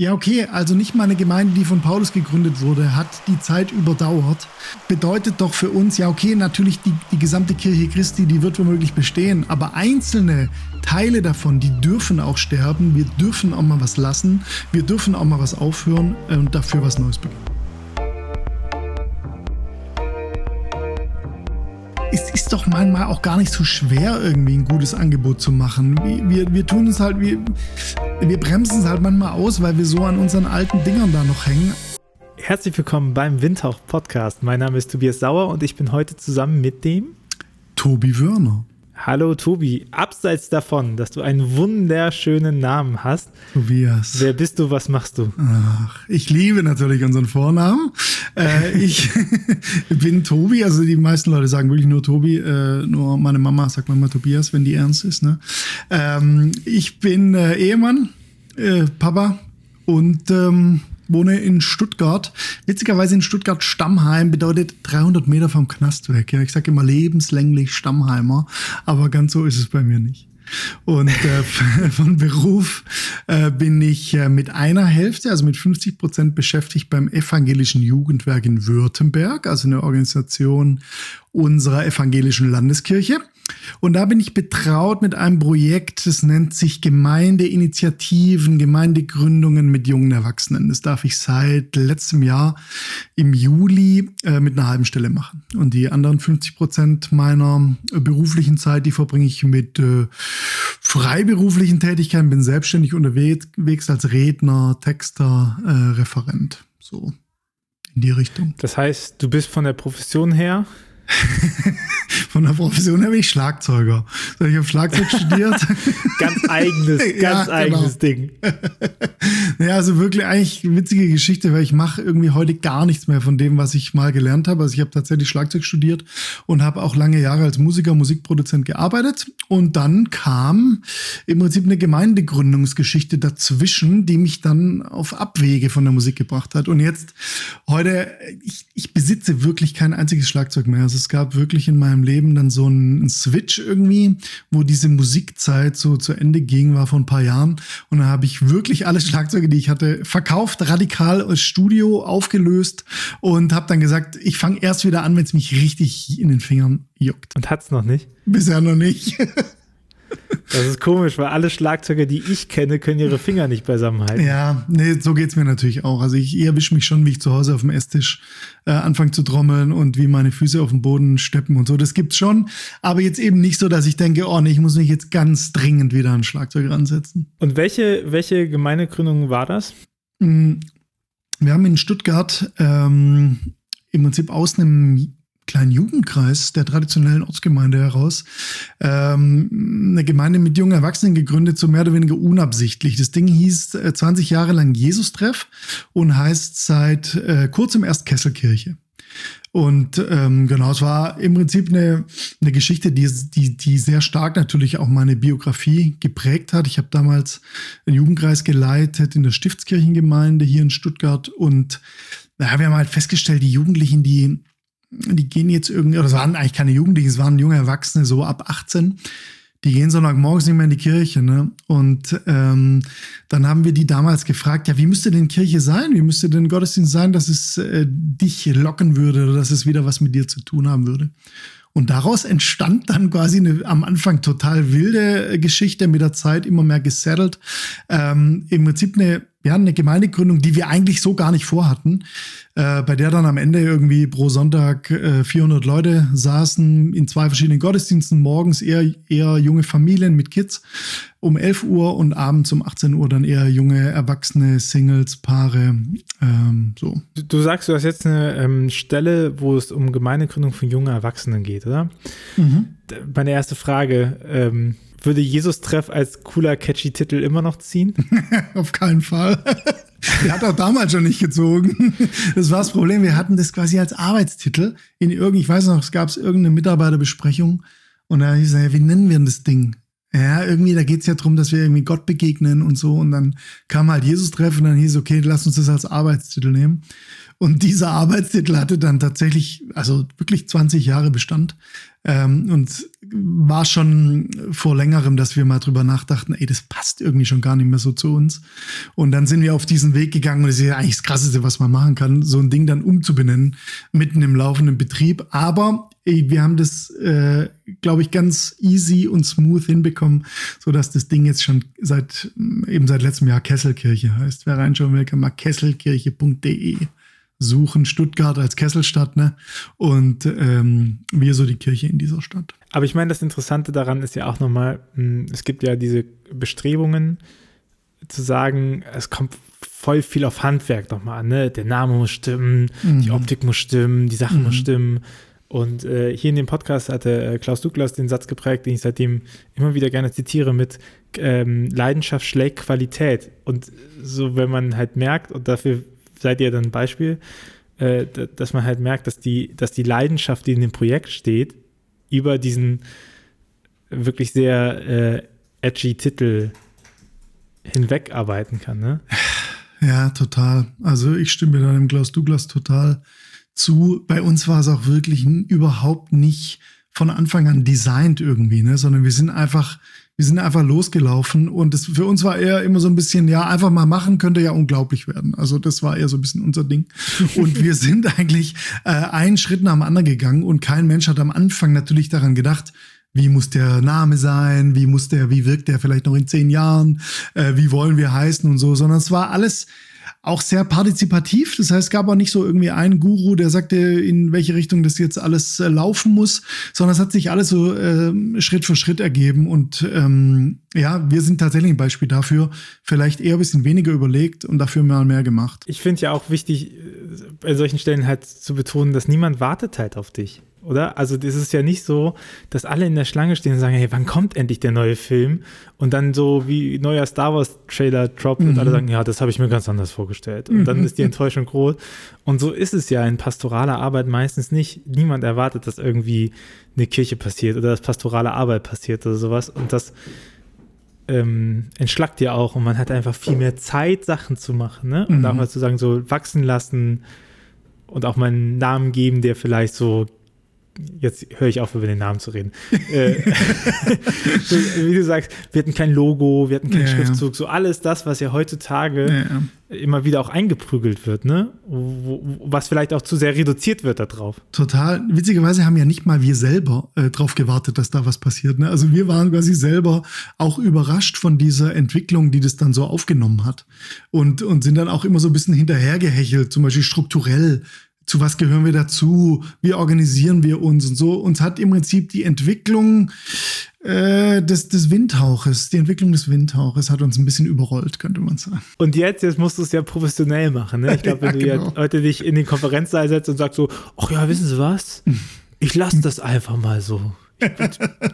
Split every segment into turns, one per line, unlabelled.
Ja, okay, also nicht mal eine Gemeinde, die von Paulus gegründet wurde, hat die Zeit überdauert. Bedeutet doch für uns, ja, okay, natürlich die, die gesamte Kirche Christi, die wird womöglich bestehen, aber einzelne Teile davon, die dürfen auch sterben. Wir dürfen auch mal was lassen. Wir dürfen auch mal was aufhören und dafür was Neues beginnen. Es ist doch manchmal auch gar nicht so schwer, irgendwie ein gutes Angebot zu machen. Wir, wir tun es halt, wir, wir bremsen es halt manchmal aus, weil wir so an unseren alten Dingern da noch hängen.
Herzlich willkommen beim Windhauch Podcast. Mein Name ist Tobias Sauer und ich bin heute zusammen mit dem
Tobi Wörner.
Hallo Tobi, abseits davon, dass du einen wunderschönen Namen hast.
Tobias.
Wer bist du, was machst du?
Ach, ich liebe natürlich unseren Vornamen. Äh, ich bin Tobi, also die meisten Leute sagen wirklich nur Tobi, äh, nur meine Mama sagt manchmal Tobias, wenn die ernst ist. Ne? Ähm, ich bin äh, Ehemann, äh, Papa und ähm, wohne in Stuttgart. Witzigerweise in Stuttgart Stammheim bedeutet 300 Meter vom Knast weg. Ja, ich sage immer lebenslänglich Stammheimer, aber ganz so ist es bei mir nicht. Und äh, von Beruf äh, bin ich äh, mit einer Hälfte, also mit 50 Prozent beschäftigt beim Evangelischen Jugendwerk in Württemberg, also eine Organisation unserer evangelischen Landeskirche. Und da bin ich betraut mit einem Projekt, das nennt sich Gemeindeinitiativen, Gemeindegründungen mit jungen Erwachsenen. Das darf ich seit letztem Jahr im Juli äh, mit einer halben Stelle machen. Und die anderen 50 Prozent meiner äh, beruflichen Zeit, die verbringe ich mit äh, freiberuflichen Tätigkeiten, bin selbstständig unterwegs als Redner, Texter, äh, Referent. So in die Richtung.
Das heißt, du bist von der Profession her
Von der Profession her bin ich Schlagzeuger. Ich habe Schlagzeug studiert.
ganz eigenes, ganz ja, genau. eigenes Ding.
ja, also wirklich eigentlich witzige Geschichte, weil ich mache irgendwie heute gar nichts mehr von dem, was ich mal gelernt habe. Also ich habe tatsächlich Schlagzeug studiert und habe auch lange Jahre als Musiker, Musikproduzent gearbeitet. Und dann kam im Prinzip eine Gemeindegründungsgeschichte dazwischen, die mich dann auf Abwege von der Musik gebracht hat. Und jetzt heute, ich, ich besitze wirklich kein einziges Schlagzeug mehr. Also es gab wirklich in meinem Leben dann so einen Switch irgendwie, wo diese Musikzeit so zu Ende ging, war vor ein paar Jahren. Und dann habe ich wirklich alle Schlagzeuge, die ich hatte, verkauft, radikal als Studio aufgelöst und habe dann gesagt, ich fange erst wieder an, wenn es mich richtig in den Fingern juckt.
Und hat's noch nicht?
Bisher noch nicht.
Das ist komisch, weil alle Schlagzeuger, die ich kenne, können ihre Finger nicht beisammenhalten.
Ja, nee, so geht's mir natürlich auch. Also ich erwische mich schon, wie ich zu Hause auf dem Esstisch äh, anfange zu trommeln und wie meine Füße auf dem Boden steppen und so. Das gibt's schon. Aber jetzt eben nicht so, dass ich denke, oh nee, ich muss mich jetzt ganz dringend wieder an Schlagzeug ransetzen.
Und welche, welche Gemeindegründung war das?
Mm, wir haben in Stuttgart ähm, im Prinzip aus einem kleinen Jugendkreis der traditionellen Ortsgemeinde heraus ähm, eine Gemeinde mit jungen Erwachsenen gegründet, so mehr oder weniger unabsichtlich. Das Ding hieß äh, 20 Jahre lang Jesus-Treff und heißt seit äh, kurzem erst Kesselkirche. Und ähm, genau, es war im Prinzip eine, eine Geschichte, die, die, die sehr stark natürlich auch meine Biografie geprägt hat. Ich habe damals einen Jugendkreis geleitet in der Stiftskirchengemeinde hier in Stuttgart und da haben wir halt festgestellt, die Jugendlichen, die die gehen jetzt irgendwie, oder es waren eigentlich keine Jugendlichen, es waren junge Erwachsene, so ab 18, die gehen Sonntagmorgens nicht mehr in die Kirche. Ne? Und ähm, dann haben wir die damals gefragt, ja, wie müsste denn Kirche sein? Wie müsste denn Gottesdienst sein, dass es äh, dich locken würde oder dass es wieder was mit dir zu tun haben würde? Und daraus entstand dann quasi eine am Anfang total wilde äh, Geschichte, mit der Zeit immer mehr gesettelt. Ähm, Im Prinzip eine ja, eine Gemeindegründung, die wir eigentlich so gar nicht vorhatten, äh, bei der dann am Ende irgendwie pro Sonntag äh, 400 Leute saßen in zwei verschiedenen Gottesdiensten, morgens eher, eher junge Familien mit Kids um 11 Uhr und abends um 18 Uhr dann eher junge, erwachsene Singles, Paare, ähm, so.
Du, du, sagst, du hast jetzt eine ähm, Stelle, wo es um Gemeindegründung von jungen Erwachsenen geht, oder? Mhm. Meine erste Frage, ähm, würde Jesus-Treff als cooler, catchy Titel immer noch ziehen?
Auf keinen Fall. Der hat auch damals schon nicht gezogen. Das war das Problem. Wir hatten das quasi als Arbeitstitel in irgendeinem, ich weiß noch, es gab irgendeine Mitarbeiterbesprechung und da hieß er, wie nennen wir denn das Ding? Ja, irgendwie, da geht's ja drum, dass wir irgendwie Gott begegnen und so. Und dann kam halt Jesus-Treff und dann hieß, okay, lass uns das als Arbeitstitel nehmen. Und dieser Arbeitstitel hatte dann tatsächlich, also wirklich 20 Jahre Bestand. Ähm, und war schon vor längerem, dass wir mal drüber nachdachten, ey, das passt irgendwie schon gar nicht mehr so zu uns. Und dann sind wir auf diesen Weg gegangen und das ist ja eigentlich das Krasseste, was man machen kann, so ein Ding dann umzubenennen, mitten im laufenden Betrieb. Aber ey, wir haben das, äh, glaube ich, ganz easy und smooth hinbekommen, so dass das Ding jetzt schon seit, eben seit letztem Jahr Kesselkirche heißt. Wer reinschauen will, kann mal kesselkirche.de suchen Stuttgart als Kesselstadt, ne? Und ähm, wir so die Kirche in dieser Stadt.
Aber ich meine, das Interessante daran ist ja auch nochmal, hm, es gibt ja diese Bestrebungen zu sagen, es kommt voll viel auf Handwerk nochmal an, ne? Der Name muss stimmen, mhm. die Optik muss stimmen, die Sachen mhm. muss stimmen. Und äh, hier in dem Podcast hatte äh, Klaus Douglas den Satz geprägt, den ich seitdem immer wieder gerne zitiere mit ähm, Leidenschaft schlägt Qualität. Und so, wenn man halt merkt, und dafür seid ihr dann ein Beispiel, äh, dass man halt merkt, dass die, dass die Leidenschaft, die in dem Projekt steht, über diesen wirklich sehr äh, edgy Titel hinwegarbeiten kann, ne?
Ja, total. Also ich stimme da dem Klaus Douglas total zu. Bei uns war es auch wirklich überhaupt nicht von Anfang an designt irgendwie, ne? sondern wir sind einfach wir sind einfach losgelaufen und das für uns war eher immer so ein bisschen, ja, einfach mal machen könnte ja unglaublich werden. Also das war eher so ein bisschen unser Ding. Und wir sind eigentlich äh, einen Schritt nach dem anderen gegangen und kein Mensch hat am Anfang natürlich daran gedacht, wie muss der Name sein, wie muss der, wie wirkt der vielleicht noch in zehn Jahren, äh, wie wollen wir heißen und so, sondern es war alles auch sehr partizipativ. Das heißt, es gab auch nicht so irgendwie einen Guru, der sagte, in welche Richtung das jetzt alles äh, laufen muss, sondern es hat sich alles so äh, Schritt für Schritt ergeben. Und ähm, ja, wir sind tatsächlich ein Beispiel dafür. Vielleicht eher ein bisschen weniger überlegt und dafür mal mehr gemacht.
Ich finde ja auch wichtig, äh, bei solchen Stellen halt zu betonen, dass niemand wartet halt auf dich oder? Also das ist ja nicht so, dass alle in der Schlange stehen und sagen, hey, wann kommt endlich der neue Film? Und dann so wie neuer Star Wars Trailer droppt mhm. und alle sagen, ja, das habe ich mir ganz anders vorgestellt. Und mhm. dann ist die Enttäuschung groß. Und so ist es ja in pastoraler Arbeit meistens nicht. Niemand erwartet, dass irgendwie eine Kirche passiert oder dass pastorale Arbeit passiert oder sowas. Und das ähm, entschlackt ja auch und man hat einfach viel mehr Zeit, Sachen zu machen. Ne? Und mhm. auch mal zu sagen, so wachsen lassen und auch mal einen Namen geben, der vielleicht so jetzt höre ich auf, über den Namen zu reden. Äh, wie du sagst, wir hatten kein Logo, wir hatten keinen ja, Schriftzug, so alles das, was ja heutzutage ja, immer wieder auch eingeprügelt wird, ne? Was vielleicht auch zu sehr reduziert wird darauf.
Total. Witzigerweise haben ja nicht mal wir selber äh, darauf gewartet, dass da was passiert. Ne? Also wir waren quasi selber auch überrascht von dieser Entwicklung, die das dann so aufgenommen hat. Und, und sind dann auch immer so ein bisschen hinterhergehechelt, zum Beispiel strukturell zu was gehören wir dazu, wie organisieren wir uns und so. Uns hat im Prinzip die Entwicklung äh, des, des Windhauches, die Entwicklung des Windhauches hat uns ein bisschen überrollt, könnte man sagen.
Und jetzt, jetzt musst du es ja professionell machen. Ne? Ich glaube, wenn ja, du genau. heute dich in den Konferenzsaal setzt und sagst so, ach ja, wissen Sie was? Ich lasse das einfach mal so. Ich,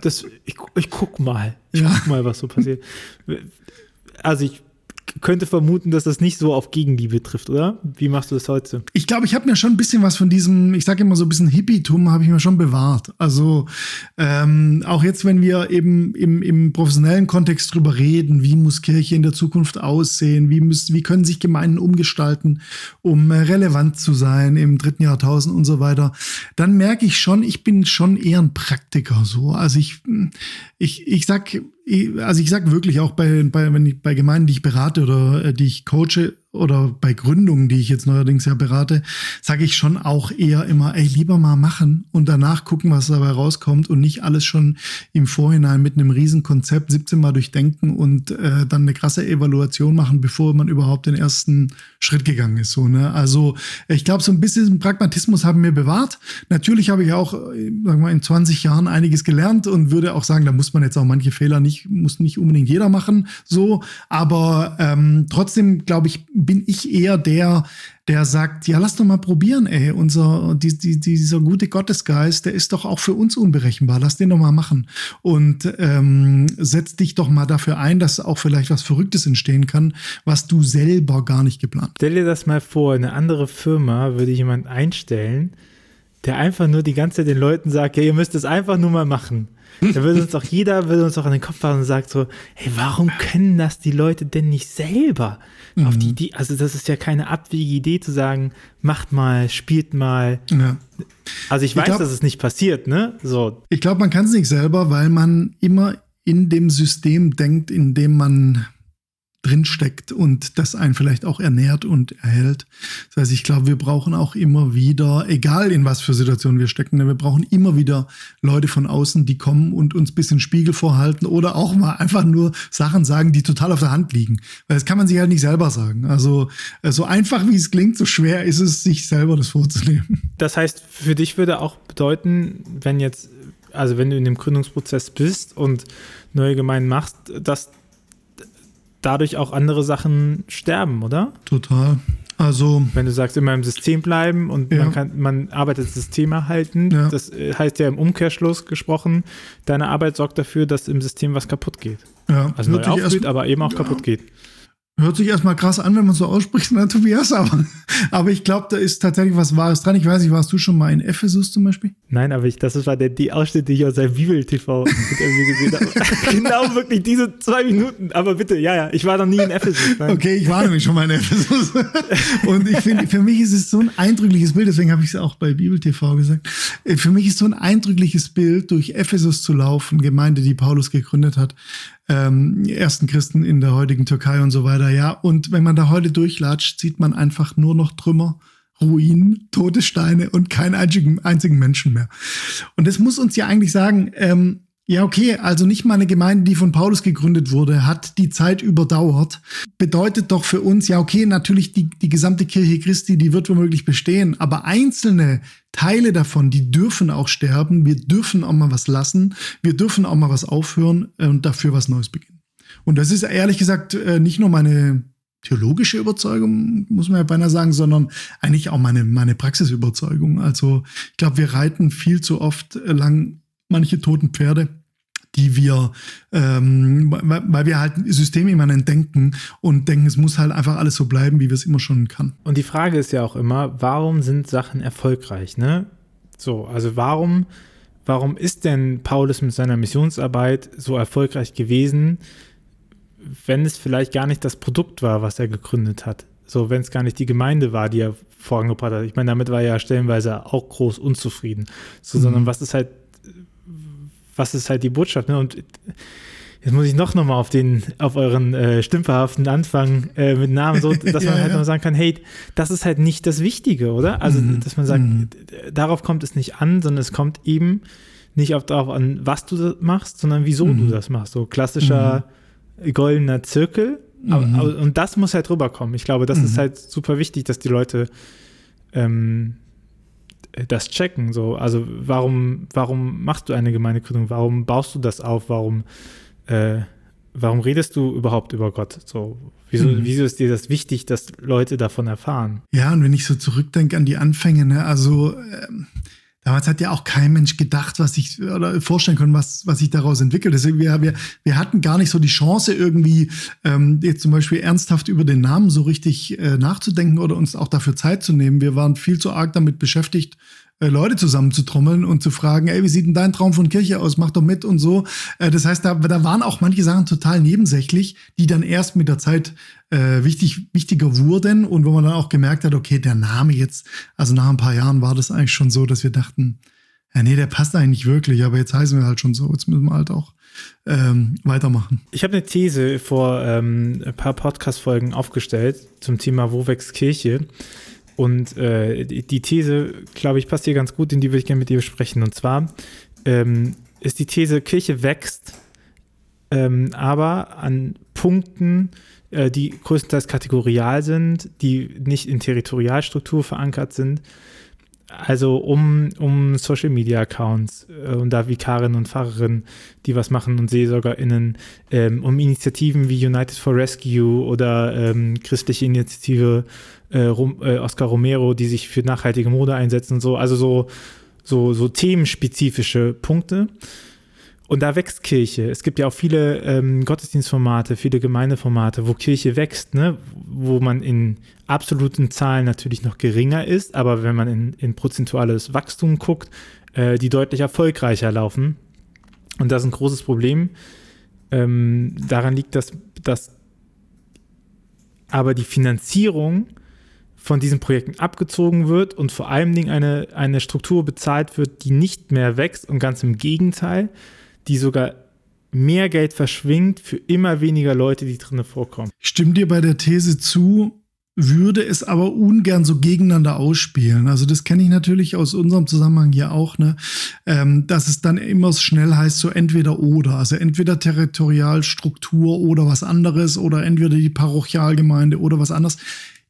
das, ich, ich guck mal. Ich ja. guck mal, was so passiert. Also ich könnte vermuten, dass das nicht so auf Gegenliebe trifft, oder? Wie machst du das heute?
Ich glaube, ich habe mir schon ein bisschen was von diesem, ich sage immer so ein bisschen Hippietum, habe ich mir schon bewahrt. Also ähm, auch jetzt, wenn wir eben im, im professionellen Kontext drüber reden, wie muss Kirche in der Zukunft aussehen, wie, müssen, wie können sich Gemeinden umgestalten, um äh, relevant zu sein im dritten Jahrtausend und so weiter, dann merke ich schon, ich bin schon eher ein Praktiker so. Also ich, ich, ich sag also ich sage wirklich auch bei, bei, wenn ich, bei Gemeinden, die ich berate oder äh, die ich coache, oder bei Gründungen, die ich jetzt neuerdings ja berate, sage ich schon auch eher immer, ey, lieber mal machen und danach gucken, was dabei rauskommt und nicht alles schon im Vorhinein mit einem riesen Konzept 17 Mal durchdenken und äh, dann eine krasse Evaluation machen, bevor man überhaupt den ersten Schritt gegangen ist. So, ne? Also ich glaube, so ein bisschen Pragmatismus haben wir bewahrt. Natürlich habe ich auch, sagen wir mal, in 20 Jahren einiges gelernt und würde auch sagen, da muss man jetzt auch manche Fehler nicht, muss nicht unbedingt jeder machen. So, aber ähm, trotzdem glaube ich, bin ich eher der, der sagt, ja, lass doch mal probieren, ey, unser, die, die, dieser gute Gottesgeist, der ist doch auch für uns unberechenbar, lass den doch mal machen. Und ähm, setz dich doch mal dafür ein, dass auch vielleicht was Verrücktes entstehen kann, was du selber gar nicht geplant.
Stell dir das mal vor, eine andere Firma würde jemand einstellen, der einfach nur die ganze Zeit den Leuten sagt, ja, ihr müsst es einfach nur mal machen. Da würde uns doch jeder, würde uns doch an den Kopf fassen und sagt so, hey, warum können das die Leute denn nicht selber? Mhm. Auf die Idee, also das ist ja keine abwegige Idee zu sagen, macht mal, spielt mal. Ja. Also ich, ich weiß, glaub, dass es nicht passiert, ne? So.
Ich glaube, man kann es nicht selber, weil man immer in dem System denkt, in dem man drinsteckt und das einen vielleicht auch ernährt und erhält. Das heißt, ich glaube, wir brauchen auch immer wieder, egal in was für Situationen wir stecken, wir brauchen immer wieder Leute von außen, die kommen und uns bisschen Spiegel vorhalten oder auch mal einfach nur Sachen sagen, die total auf der Hand liegen. Weil das kann man sich halt nicht selber sagen. Also so einfach wie es klingt, so schwer ist es, sich selber das vorzunehmen.
Das heißt, für dich würde auch bedeuten, wenn jetzt, also wenn du in dem Gründungsprozess bist und neue Gemeinden machst, dass dadurch auch andere Sachen sterben, oder?
Total. Also,
wenn du sagst, immer im System bleiben und ja. man, kann, man arbeitet das System erhalten, ja. das äh, heißt ja im Umkehrschluss gesprochen, deine Arbeit sorgt dafür, dass im System was kaputt geht. Ja. Also neu aufblüht, aber eben auch ja. kaputt geht.
Hört sich erstmal krass an, wenn man so ausspricht, ne, Tobias, aber, aber ich glaube, da ist tatsächlich was Wahres dran. Ich weiß nicht, warst du schon mal in Ephesus zum Beispiel?
Nein, aber ich, das war der, die Ausschnitte, die ich aus seinem Bibel-TV-Interview gesehen habe. genau wirklich diese zwei Minuten. Aber bitte, ja, ja, ich war noch nie in Ephesus.
Nein. Okay, ich war nämlich schon mal in Ephesus. Und ich finde, für mich ist es so ein eindrückliches Bild, deswegen habe ich es auch bei Bibel-TV gesagt. Für mich ist so ein eindrückliches Bild, durch Ephesus zu laufen, Gemeinde, die Paulus gegründet hat, ähm, ersten Christen in der heutigen Türkei und so weiter. Ja, und wenn man da heute durchlatscht, sieht man einfach nur noch Trümmer, Ruinen, tote Steine und keinen einzigen, einzigen Menschen mehr. Und das muss uns ja eigentlich sagen, ähm, ja, okay, also nicht mal eine Gemeinde, die von Paulus gegründet wurde, hat die Zeit überdauert. Bedeutet doch für uns, ja, okay, natürlich die, die gesamte Kirche Christi, die wird womöglich bestehen, aber einzelne Teile davon, die dürfen auch sterben. Wir dürfen auch mal was lassen. Wir dürfen auch mal was aufhören und dafür was Neues beginnen. Und das ist ehrlich gesagt äh, nicht nur meine theologische Überzeugung, muss man ja beinahe sagen, sondern eigentlich auch meine, meine Praxisüberzeugung. Also ich glaube, wir reiten viel zu oft lang manche toten Pferde, die wir, ähm, weil wir halt systemimmanent denken und denken, es muss halt einfach alles so bleiben, wie wir es immer schon kann.
Und die Frage ist ja auch immer, warum sind Sachen erfolgreich, ne? So, also warum, warum ist denn Paulus mit seiner Missionsarbeit so erfolgreich gewesen, wenn es vielleicht gar nicht das Produkt war, was er gegründet hat? So, wenn es gar nicht die Gemeinde war, die er vorangebracht hat. Ich meine, damit war er ja stellenweise auch groß unzufrieden. So, mhm. sondern was ist halt was ist halt die Botschaft? Ne? Und jetzt muss ich noch nochmal auf den, auf euren äh, stümperhaften Anfang äh, mit Namen, so, dass man ja, halt ja. noch sagen kann, hey, das ist halt nicht das Wichtige, oder? Also, mhm. dass man sagt, mhm. darauf kommt es nicht an, sondern es kommt eben nicht auf, darauf an, was du machst, sondern wieso mhm. du das machst. So klassischer mhm. goldener Zirkel. Aber, mhm. aber, und das muss halt rüberkommen. Ich glaube, das ist mhm. halt super wichtig, dass die Leute ähm, das checken. So, also warum, warum machst du eine Gemeindegründung? Warum baust du das auf? Warum, äh, warum redest du überhaupt über Gott? So, wieso, mhm. wieso ist dir das wichtig, dass Leute davon erfahren?
Ja, und wenn ich so zurückdenke an die Anfänge, ne, also ähm, Damals hat ja auch kein Mensch gedacht, was ich oder vorstellen können, was, was sich daraus entwickelt. Deswegen wir, wir, wir hatten gar nicht so die Chance, irgendwie ähm, jetzt zum Beispiel ernsthaft über den Namen so richtig äh, nachzudenken oder uns auch dafür Zeit zu nehmen. Wir waren viel zu arg damit beschäftigt, Leute zusammenzutrommeln und zu fragen, ey, wie sieht denn dein Traum von Kirche aus? Mach doch mit und so. Äh, das heißt, da, da waren auch manche Sachen total nebensächlich, die dann erst mit der Zeit äh, wichtig, wichtiger wurden und wo man dann auch gemerkt hat, okay, der Name jetzt, also nach ein paar Jahren war das eigentlich schon so, dass wir dachten, ja, nee, der passt eigentlich wirklich, aber jetzt heißen wir halt schon so, jetzt müssen wir halt auch ähm, weitermachen.
Ich habe eine These vor ähm, ein paar Podcast-Folgen aufgestellt zum Thema Wo wächst Kirche? Und äh, die These, glaube ich, passt hier ganz gut, in die würde ich gerne mit dir besprechen. Und zwar ähm, ist die These, Kirche wächst, ähm, aber an Punkten, äh, die größtenteils kategorial sind, die nicht in Territorialstruktur verankert sind. Also um, um Social Media Accounts äh, und da Vikarinnen und Pfarrerinnen, die was machen und SeelsorgerInnen, ähm, um Initiativen wie United for Rescue oder ähm, christliche Initiative äh, Rom, äh, Oscar Romero, die sich für nachhaltige Mode einsetzen und so. Also so, so, so themenspezifische Punkte. Und da wächst Kirche. Es gibt ja auch viele ähm, Gottesdienstformate, viele Gemeindeformate, wo Kirche wächst, ne? wo man in absoluten Zahlen natürlich noch geringer ist, aber wenn man in, in prozentuales Wachstum guckt, äh, die deutlich erfolgreicher laufen. Und das ist ein großes Problem. Ähm, daran liegt, dass, dass aber die Finanzierung von diesen Projekten abgezogen wird und vor allen Dingen eine, eine Struktur bezahlt wird, die nicht mehr wächst und ganz im Gegenteil, die sogar mehr Geld verschwingt für immer weniger Leute, die drinnen vorkommen.
Ich stimme dir bei der These zu, würde es aber ungern so gegeneinander ausspielen. Also das kenne ich natürlich aus unserem Zusammenhang hier auch, ne? Ähm, dass es dann immer schnell heißt, so entweder oder. Also entweder Territorialstruktur oder was anderes oder entweder die Parochialgemeinde oder was anderes.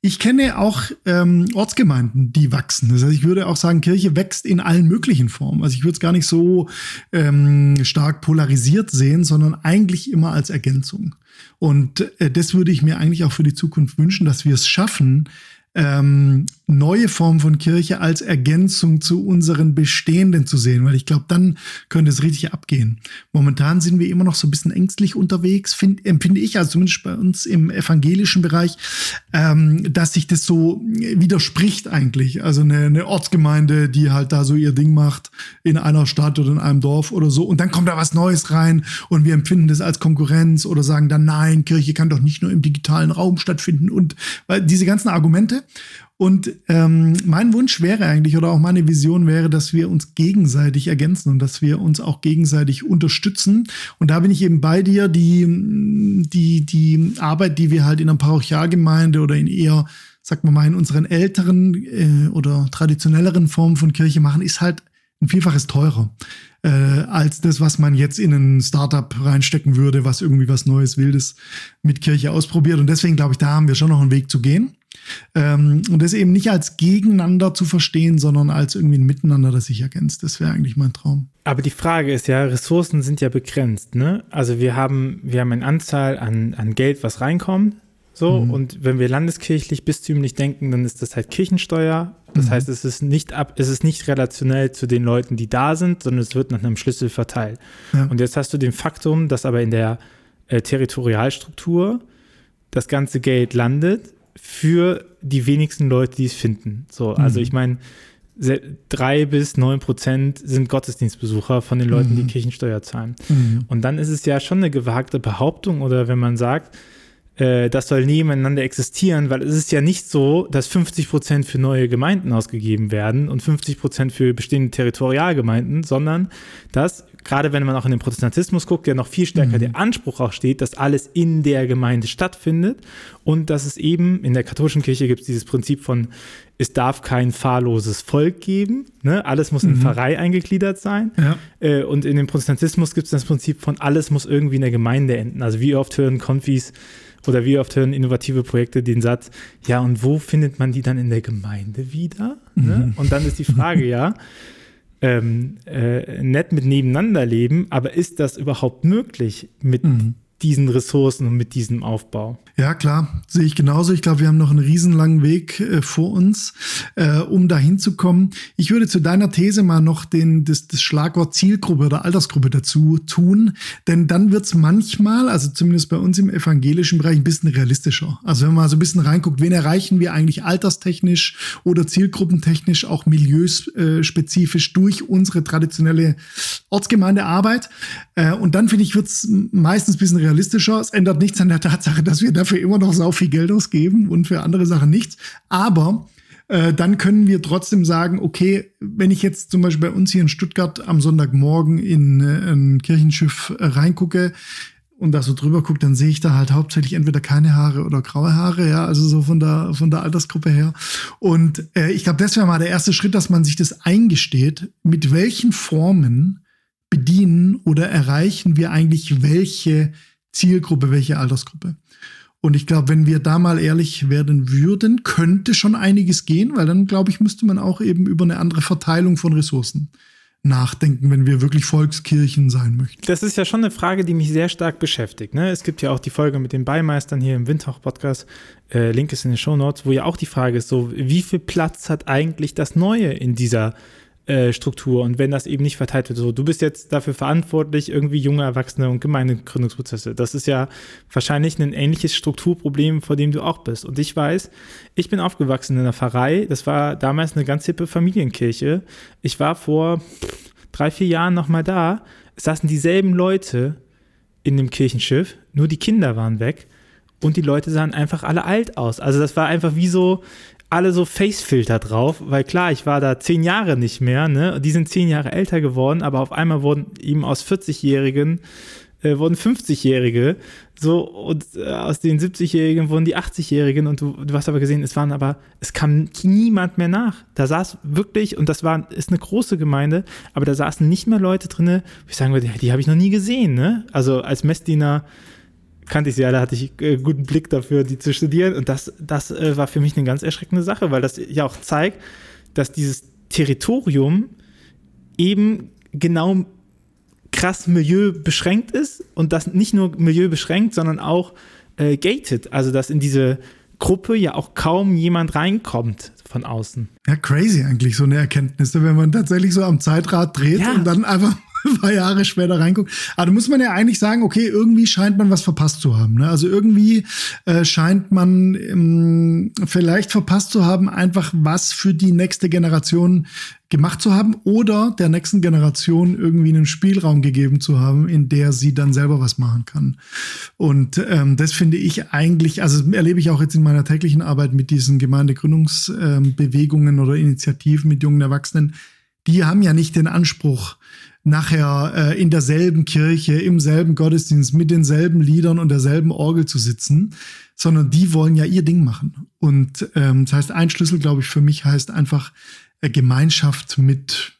Ich kenne auch ähm, Ortsgemeinden, die wachsen. Das heißt, ich würde auch sagen, Kirche wächst in allen möglichen Formen. Also ich würde es gar nicht so ähm, stark polarisiert sehen, sondern eigentlich immer als Ergänzung. Und äh, das würde ich mir eigentlich auch für die Zukunft wünschen, dass wir es schaffen, ähm, neue Formen von Kirche als Ergänzung zu unseren bestehenden zu sehen, weil ich glaube, dann könnte es richtig abgehen. Momentan sind wir immer noch so ein bisschen ängstlich unterwegs, find, empfinde ich, also zumindest bei uns im evangelischen Bereich, ähm, dass sich das so widerspricht eigentlich. Also eine, eine Ortsgemeinde, die halt da so ihr Ding macht in einer Stadt oder in einem Dorf oder so und dann kommt da was Neues rein und wir empfinden das als Konkurrenz oder sagen dann, nein, Kirche kann doch nicht nur im digitalen Raum stattfinden und weil diese ganzen Argumente und ähm, mein Wunsch wäre eigentlich, oder auch meine Vision wäre, dass wir uns gegenseitig ergänzen und dass wir uns auch gegenseitig unterstützen. Und da bin ich eben bei dir, die, die, die Arbeit, die wir halt in einer Parochialgemeinde oder in eher, sag mal in unseren älteren äh, oder traditionelleren Formen von Kirche machen, ist halt ein Vielfaches teurer äh, als das, was man jetzt in ein Startup reinstecken würde, was irgendwie was Neues, Wildes mit Kirche ausprobiert. Und deswegen glaube ich, da haben wir schon noch einen Weg zu gehen. Ähm, und das eben nicht als Gegeneinander zu verstehen, sondern als irgendwie ein Miteinander, das sich ergänzt. Das wäre eigentlich mein Traum.
Aber die Frage ist ja, Ressourcen sind ja begrenzt, ne? Also wir haben, wir haben eine Anzahl an, an Geld, was reinkommt. So, mhm. und wenn wir landeskirchlich bistümlich denken, dann ist das halt Kirchensteuer. Das mhm. heißt, es ist nicht ab, es ist nicht relationell zu den Leuten, die da sind, sondern es wird nach einem Schlüssel verteilt. Ja. Und jetzt hast du den Faktum, dass aber in der äh, Territorialstruktur das ganze Geld landet für die wenigsten Leute, die es finden. So, also mhm. ich meine, drei bis neun Prozent sind Gottesdienstbesucher von den Leuten, mhm. die Kirchensteuer zahlen. Mhm. Und dann ist es ja schon eine gewagte Behauptung oder wenn man sagt, äh, das soll nebeneinander existieren, weil es ist ja nicht so, dass 50 Prozent für neue Gemeinden ausgegeben werden und 50 Prozent für bestehende Territorialgemeinden, sondern dass, gerade wenn man auch in den Protestantismus guckt, ja noch viel stärker mhm. der Anspruch auch steht, dass alles in der Gemeinde stattfindet und dass es eben in der katholischen Kirche gibt es dieses Prinzip von, es darf kein fahrloses Volk geben, ne? alles muss in mhm. Pfarrei eingegliedert sein. Ja. Äh, und in dem Protestantismus gibt es das Prinzip von, alles muss irgendwie in der Gemeinde enden. Also wie oft hören Konfis, oder wie oft hören innovative Projekte den Satz, ja, und wo findet man die dann in der Gemeinde wieder? Ne? Mhm. Und dann ist die Frage, ja, ähm, äh, nett mit nebeneinander leben, aber ist das überhaupt möglich mit mhm. Diesen Ressourcen und mit diesem Aufbau?
Ja, klar, sehe ich genauso. Ich glaube, wir haben noch einen riesenlangen Weg äh, vor uns, äh, um dahin zu kommen. Ich würde zu deiner These mal noch den, das, das Schlagwort Zielgruppe oder Altersgruppe dazu tun, denn dann wird's manchmal, also zumindest bei uns im evangelischen Bereich, ein bisschen realistischer. Also wenn man so ein bisschen reinguckt, wen erreichen wir eigentlich alterstechnisch oder zielgruppentechnisch, auch milieuspezifisch durch unsere traditionelle Ortsgemeindearbeit. Äh, und dann finde ich, wird's meistens ein bisschen realistischer. Es ändert nichts an der Tatsache, dass wir da dafür immer noch sau viel Geld ausgeben und für andere Sachen nichts. Aber äh, dann können wir trotzdem sagen, okay, wenn ich jetzt zum Beispiel bei uns hier in Stuttgart am Sonntagmorgen in äh, ein Kirchenschiff äh, reingucke, und da so drüber gucke, dann sehe ich da halt hauptsächlich entweder keine Haare oder graue Haare, ja, also so von der von der Altersgruppe her. Und äh, ich glaube, das wäre mal der erste Schritt, dass man sich das eingesteht, mit welchen Formen bedienen oder erreichen wir eigentlich welche Zielgruppe, welche Altersgruppe. Und ich glaube, wenn wir da mal ehrlich werden würden, könnte schon einiges gehen, weil dann, glaube ich, müsste man auch eben über eine andere Verteilung von Ressourcen nachdenken, wenn wir wirklich Volkskirchen sein möchten.
Das ist ja schon eine Frage, die mich sehr stark beschäftigt. Ne? Es gibt ja auch die Folge mit den Beimeistern hier im Windhauch-Podcast, äh, Link ist in den Show Notes, wo ja auch die Frage ist, so wie viel Platz hat eigentlich das Neue in dieser Struktur und wenn das eben nicht verteilt wird, so du bist jetzt dafür verantwortlich, irgendwie junge Erwachsene und Gemeindegründungsprozesse. Das ist ja wahrscheinlich ein ähnliches Strukturproblem, vor dem du auch bist. Und ich weiß, ich bin aufgewachsen in einer Pfarrei, das war damals eine ganz hippe Familienkirche. Ich war vor drei, vier Jahren nochmal da, es saßen dieselben Leute in dem Kirchenschiff, nur die Kinder waren weg und die Leute sahen einfach alle alt aus. Also das war einfach wie so, alle so Facefilter drauf, weil klar, ich war da zehn Jahre nicht mehr, ne? Die sind zehn Jahre älter geworden, aber auf einmal wurden ihm aus 40-Jährigen äh, wurden 50-Jährige, so und äh, aus den 70-Jährigen wurden die 80-Jährigen und du, du hast aber gesehen, es waren aber, es kam niemand mehr nach. Da saß wirklich, und das war, ist eine große Gemeinde, aber da saßen nicht mehr Leute drin, wo ich sagen würde, die habe ich noch nie gesehen, ne? Also als Messdiener kannte ich sie alle, hatte ich äh, guten Blick dafür, die zu studieren. Und das, das äh, war für mich eine ganz erschreckende Sache, weil das ja auch zeigt, dass dieses Territorium eben genau krass milieubeschränkt ist und das nicht nur milieubeschränkt, sondern auch äh, gated. Also dass in diese Gruppe ja auch kaum jemand reinkommt von außen.
Ja, crazy eigentlich, so eine Erkenntnis, wenn man tatsächlich so am Zeitrad dreht ja. und dann einfach ein paar Jahre später reinguckt. Aber da muss man ja eigentlich sagen, okay, irgendwie scheint man was verpasst zu haben. Ne? Also irgendwie äh, scheint man ähm, vielleicht verpasst zu haben, einfach was für die nächste Generation gemacht zu haben oder der nächsten Generation irgendwie einen Spielraum gegeben zu haben, in der sie dann selber was machen kann. Und ähm, das finde ich eigentlich, also erlebe ich auch jetzt in meiner täglichen Arbeit mit diesen Gemeindegründungsbewegungen ähm, oder Initiativen mit jungen Erwachsenen. Die haben ja nicht den Anspruch, nachher äh, in derselben Kirche, im selben Gottesdienst, mit denselben Liedern und derselben Orgel zu sitzen, sondern die wollen ja ihr Ding machen. Und ähm, das heißt, ein Schlüssel, glaube ich, für mich heißt einfach äh, Gemeinschaft mit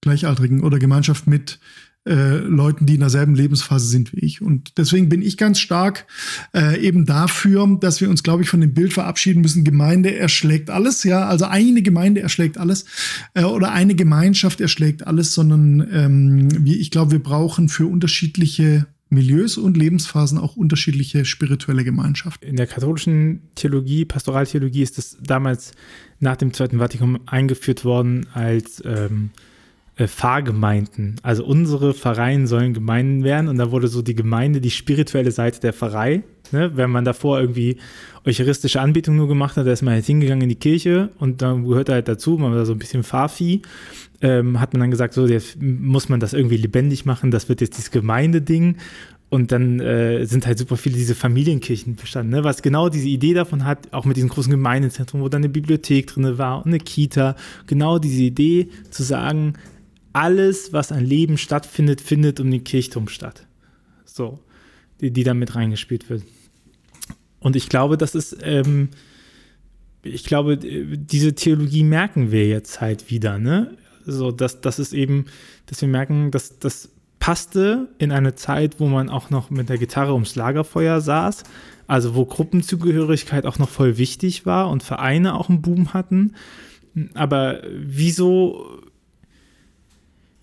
Gleichaltrigen oder Gemeinschaft mit äh, Leuten, die in derselben Lebensphase sind wie ich. Und deswegen bin ich ganz stark äh, eben dafür, dass wir uns, glaube ich, von dem Bild verabschieden müssen, Gemeinde erschlägt alles, ja, also eine Gemeinde erschlägt alles äh, oder eine Gemeinschaft erschlägt alles, sondern ähm, wie, ich glaube, wir brauchen für unterschiedliche Milieus und Lebensphasen auch unterschiedliche spirituelle Gemeinschaften.
In der katholischen Theologie, Pastoraltheologie, ist das damals nach dem Zweiten Vatikum eingeführt worden als ähm, äh, Pfarrgemeinden. Also unsere Pfarreien sollen Gemeinden werden und da wurde so die Gemeinde die spirituelle Seite der Pfarrei. Ne? Wenn man davor irgendwie eucharistische Anbetung nur gemacht hat, da ist man halt hingegangen in die Kirche und dann gehört halt dazu, man war so ein bisschen Pfarrvieh, ähm, hat man dann gesagt, so jetzt muss man das irgendwie lebendig machen, das wird jetzt dieses Gemeindeding und dann äh, sind halt super viele diese Familienkirchen bestanden, ne? was genau diese Idee davon hat, auch mit diesem großen Gemeindezentrum, wo dann eine Bibliothek drin war und eine Kita, genau diese Idee zu sagen, alles, was an Leben stattfindet, findet um den Kirchturm statt. So, die, die da mit reingespielt wird. Und ich glaube, das ist, ähm, ich glaube, diese Theologie merken wir jetzt halt wieder, ne? So, dass das ist eben, dass wir merken, dass das passte in eine Zeit, wo man auch noch mit der Gitarre ums Lagerfeuer saß, also wo Gruppenzugehörigkeit auch noch voll wichtig war und Vereine auch einen Boom hatten. Aber wieso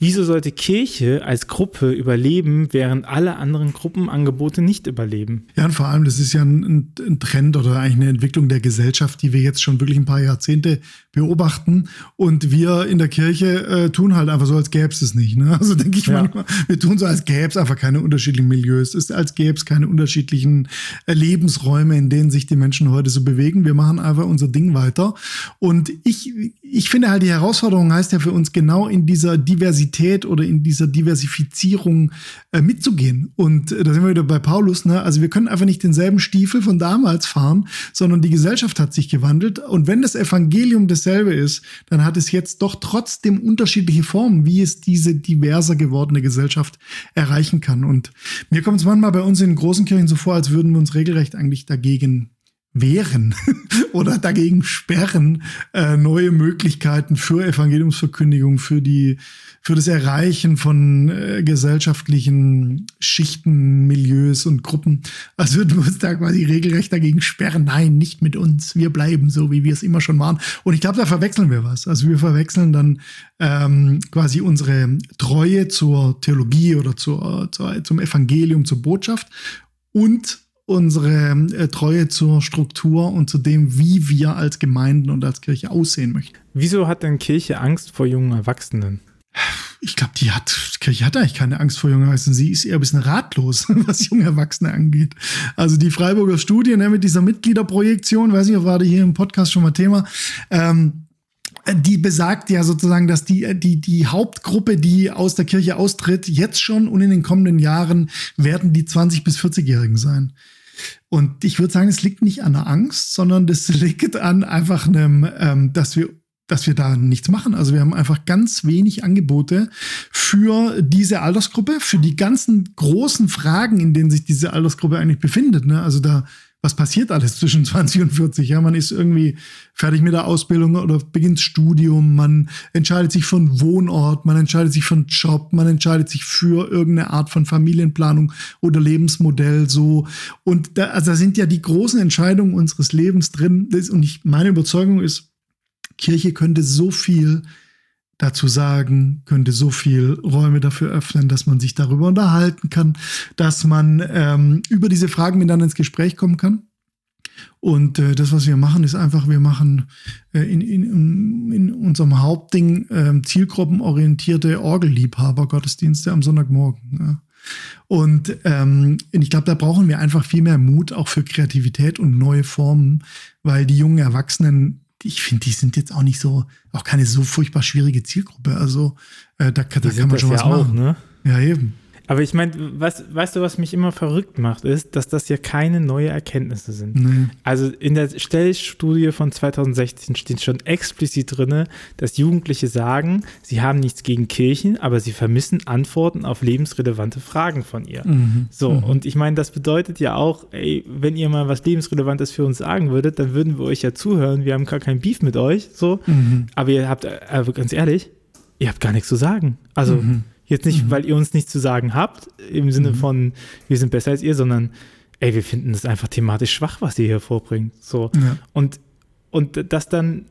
Wieso sollte Kirche als Gruppe überleben, während alle anderen Gruppenangebote nicht überleben?
Ja, und vor allem, das ist ja ein, ein, Trend oder eigentlich eine Entwicklung der Gesellschaft, die wir jetzt schon wirklich ein paar Jahrzehnte beobachten. Und wir in der Kirche äh, tun halt einfach so, als gäbe es es nicht. Ne? Also denke ich ja. manchmal, wir tun so, als gäbe es einfach keine unterschiedlichen Milieus, ist, als gäbe es keine unterschiedlichen äh, Lebensräume, in denen sich die Menschen heute so bewegen. Wir machen einfach unser Ding weiter. Und ich, ich finde halt, die Herausforderung heißt ja für uns genau in dieser Diversität Diversität oder in dieser Diversifizierung äh, mitzugehen. Und äh, da sind wir wieder bei Paulus. Ne? Also wir können einfach nicht denselben Stiefel von damals fahren, sondern die Gesellschaft hat sich gewandelt. Und wenn das Evangelium dasselbe ist, dann hat es jetzt doch trotzdem unterschiedliche Formen, wie es diese diverser gewordene Gesellschaft erreichen kann. Und mir kommt es manchmal bei uns in großen Kirchen so vor, als würden wir uns regelrecht eigentlich dagegen wehren oder dagegen sperren, äh, neue Möglichkeiten für Evangeliumsverkündigung, für die, für das Erreichen von äh, gesellschaftlichen Schichten, Milieus und Gruppen. Als würden wir uns da quasi regelrecht dagegen sperren. Nein, nicht mit uns. Wir bleiben so, wie wir es immer schon waren. Und ich glaube, da verwechseln wir was. Also wir verwechseln dann ähm, quasi unsere Treue zur Theologie oder zur, zur, zum Evangelium, zur Botschaft und unsere äh, Treue zur Struktur und zu dem, wie wir als Gemeinden und als Kirche aussehen möchten.
Wieso hat denn Kirche Angst vor jungen Erwachsenen?
Ich glaube, die hat, die Kirche hat eigentlich keine Angst vor jungen Erwachsenen. Sie ist eher ein bisschen ratlos, was junge Erwachsene angeht. Also die Freiburger Studie ne, mit dieser Mitgliederprojektion, weiß nicht, war die hier im Podcast schon mal Thema. Ähm, die besagt ja sozusagen, dass die, die, die Hauptgruppe, die aus der Kirche austritt, jetzt schon und in den kommenden Jahren werden die 20- bis 40-Jährigen sein. Und ich würde sagen, es liegt nicht an der Angst, sondern das liegt an einfach einem, ähm, dass wir dass wir da nichts machen. Also wir haben einfach ganz wenig Angebote für diese Altersgruppe, für die ganzen großen Fragen, in denen sich diese Altersgruppe eigentlich befindet. Ne? Also da was passiert alles zwischen 20 und 40? Ja, man ist irgendwie fertig mit der Ausbildung oder beginnt Studium, man entscheidet sich von Wohnort, man entscheidet sich von Job, man entscheidet sich für irgendeine Art von Familienplanung oder Lebensmodell so. Und da, also da sind ja die großen Entscheidungen unseres Lebens drin. Und ich, meine Überzeugung ist, Kirche könnte so viel dazu sagen, könnte so viel Räume dafür öffnen, dass man sich darüber unterhalten kann, dass man ähm, über diese Fragen miteinander ins Gespräch kommen kann. Und äh, das, was wir machen, ist einfach, wir machen äh, in, in, in unserem Hauptding äh, zielgruppenorientierte Orgelliebhaber-Gottesdienste am Sonntagmorgen. Ja. Und ähm, ich glaube, da brauchen wir einfach viel mehr Mut auch für Kreativität und neue Formen, weil die jungen Erwachsenen ich finde, die sind jetzt auch nicht so, auch keine so furchtbar schwierige Zielgruppe. Also äh, da, da kann man schon was ja machen. Auch, ne?
Ja, eben. Aber ich meine, was, weißt du, was mich immer verrückt macht, ist, dass das ja keine neue Erkenntnisse sind. Nee. Also in der Stellstudie von 2016 steht schon explizit drin, dass Jugendliche sagen, sie haben nichts gegen Kirchen, aber sie vermissen Antworten auf lebensrelevante Fragen von ihr. Mhm. So, mhm. und ich meine, das bedeutet ja auch, ey, wenn ihr mal was lebensrelevantes für uns sagen würdet, dann würden wir euch ja zuhören. Wir haben gar kein Beef mit euch, so. Mhm. Aber ihr habt, also ganz ehrlich, ihr habt gar nichts zu sagen. Also mhm. Jetzt nicht, mhm. weil ihr uns nichts zu sagen habt, im Sinne mhm. von, wir sind besser als ihr, sondern, ey, wir finden das einfach thematisch schwach, was ihr hier vorbringt. So. Ja. Und, und dass dann,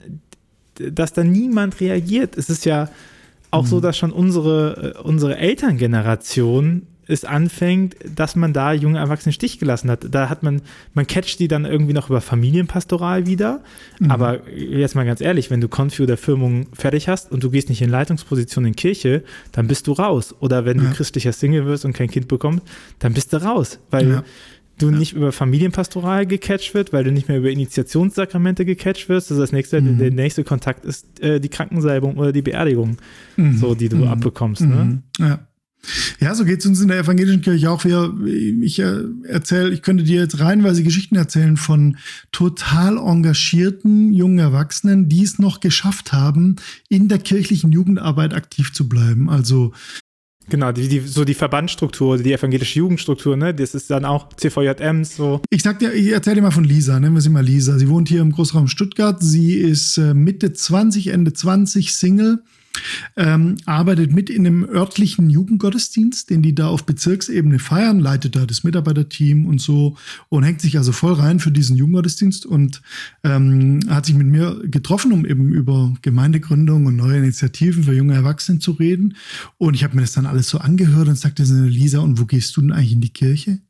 dass dann niemand reagiert. Es ist ja auch mhm. so, dass schon unsere, äh, unsere Elterngeneration es anfängt, dass man da junge Erwachsene Stich gelassen hat. Da hat man, man catcht die dann irgendwie noch über Familienpastoral wieder. Mhm. Aber jetzt mal ganz ehrlich, wenn du Konfi oder Firmung fertig hast und du gehst nicht in Leitungsposition in Kirche, dann bist du raus. Oder wenn ja. du christlicher Single wirst und kein Kind bekommst, dann bist du raus. Weil ja. du ja. nicht über Familienpastoral gecatcht wird, weil du nicht mehr über Initiationssakramente gecatcht wirst. Ist das nächste, mhm. der nächste Kontakt ist äh, die Krankensalbung oder die Beerdigung, mhm. so die du mhm. abbekommst. Ne?
Mhm. Ja. Ja, so geht es uns in der evangelischen Kirche auch. Wir, ich äh, erzähle, ich könnte dir jetzt reihenweise Geschichten erzählen von total engagierten jungen Erwachsenen, die es noch geschafft haben, in der kirchlichen Jugendarbeit aktiv zu bleiben. Also
Genau, die, die, so die Verbandsstruktur, die evangelische Jugendstruktur, ne? Das ist dann auch CVJMs so.
Ich sag dir, ich erzähle dir mal von Lisa, nennen wir sie mal Lisa. Sie wohnt hier im Großraum Stuttgart. Sie ist äh, Mitte 20, Ende 20, Single ähm, arbeitet mit in einem örtlichen Jugendgottesdienst, den die da auf Bezirksebene feiern, leitet da das Mitarbeiterteam und so und hängt sich also voll rein für diesen Jugendgottesdienst und ähm, hat sich mit mir getroffen, um eben über Gemeindegründung und neue Initiativen für junge Erwachsene zu reden. Und ich habe mir das dann alles so angehört und sagte Lisa, und wo gehst du denn eigentlich in die Kirche?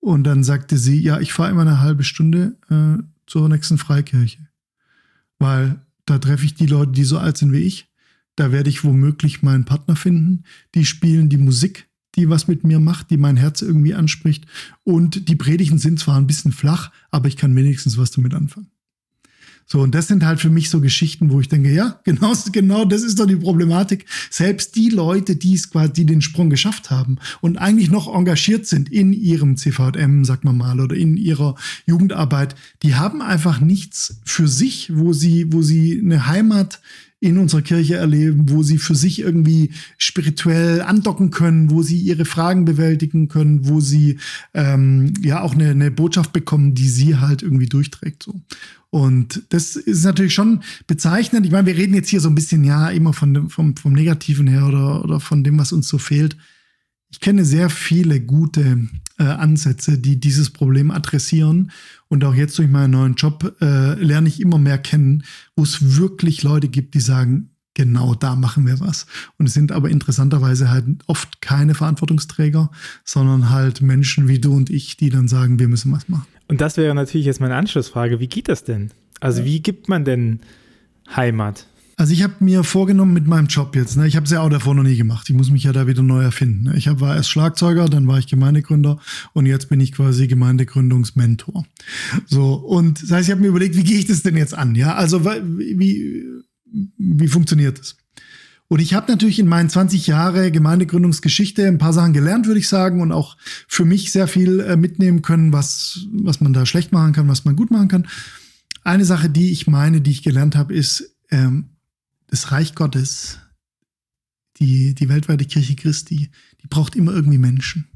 Und dann sagte sie, ja, ich fahre immer eine halbe Stunde äh, zur nächsten Freikirche. Weil da treffe ich die Leute, die so alt sind wie ich. Da werde ich womöglich meinen Partner finden. Die spielen die Musik, die was mit mir macht, die mein Herz irgendwie anspricht. Und die Predigten sind zwar ein bisschen flach, aber ich kann wenigstens was damit anfangen. So, und das sind halt für mich so Geschichten, wo ich denke, ja, genau, genau das ist doch die Problematik. Selbst die Leute, die es quasi, die den Sprung geschafft haben und eigentlich noch engagiert sind in ihrem CVM, sag mal mal, oder in ihrer Jugendarbeit, die haben einfach nichts für sich, wo sie, wo sie eine Heimat in unserer Kirche erleben, wo sie für sich irgendwie spirituell andocken können, wo sie ihre Fragen bewältigen können, wo sie ähm, ja auch eine, eine Botschaft bekommen, die sie halt irgendwie durchträgt. So. Und das ist natürlich schon bezeichnend. Ich meine, wir reden jetzt hier so ein bisschen ja immer von vom, vom Negativen her oder, oder von dem, was uns so fehlt. Ich kenne sehr viele gute äh, Ansätze, die dieses Problem adressieren. Und auch jetzt durch meinen neuen Job äh, lerne ich immer mehr kennen, wo es wirklich Leute gibt, die sagen, genau da machen wir was. Und es sind aber interessanterweise halt oft keine Verantwortungsträger, sondern halt Menschen wie du und ich, die dann sagen, wir müssen was machen.
Und das wäre natürlich jetzt meine Anschlussfrage. Wie geht das denn? Also wie gibt man denn Heimat?
Also ich habe mir vorgenommen mit meinem Job jetzt, ne, ich habe es ja auch davor noch nie gemacht. Ich muss mich ja da wieder neu erfinden. Ne. Ich hab, war erst Schlagzeuger, dann war ich Gemeindegründer und jetzt bin ich quasi Gemeindegründungsmentor. So, und das heißt, ich habe mir überlegt, wie gehe ich das denn jetzt an? Ja, also wie, wie funktioniert das? Und ich habe natürlich in meinen 20 Jahre Gemeindegründungsgeschichte ein paar Sachen gelernt, würde ich sagen, und auch für mich sehr viel äh, mitnehmen können, was, was man da schlecht machen kann, was man gut machen kann. Eine Sache, die ich meine, die ich gelernt habe, ist, ähm, das Reich Gottes, die, die weltweite Kirche Christi, die braucht immer irgendwie Menschen.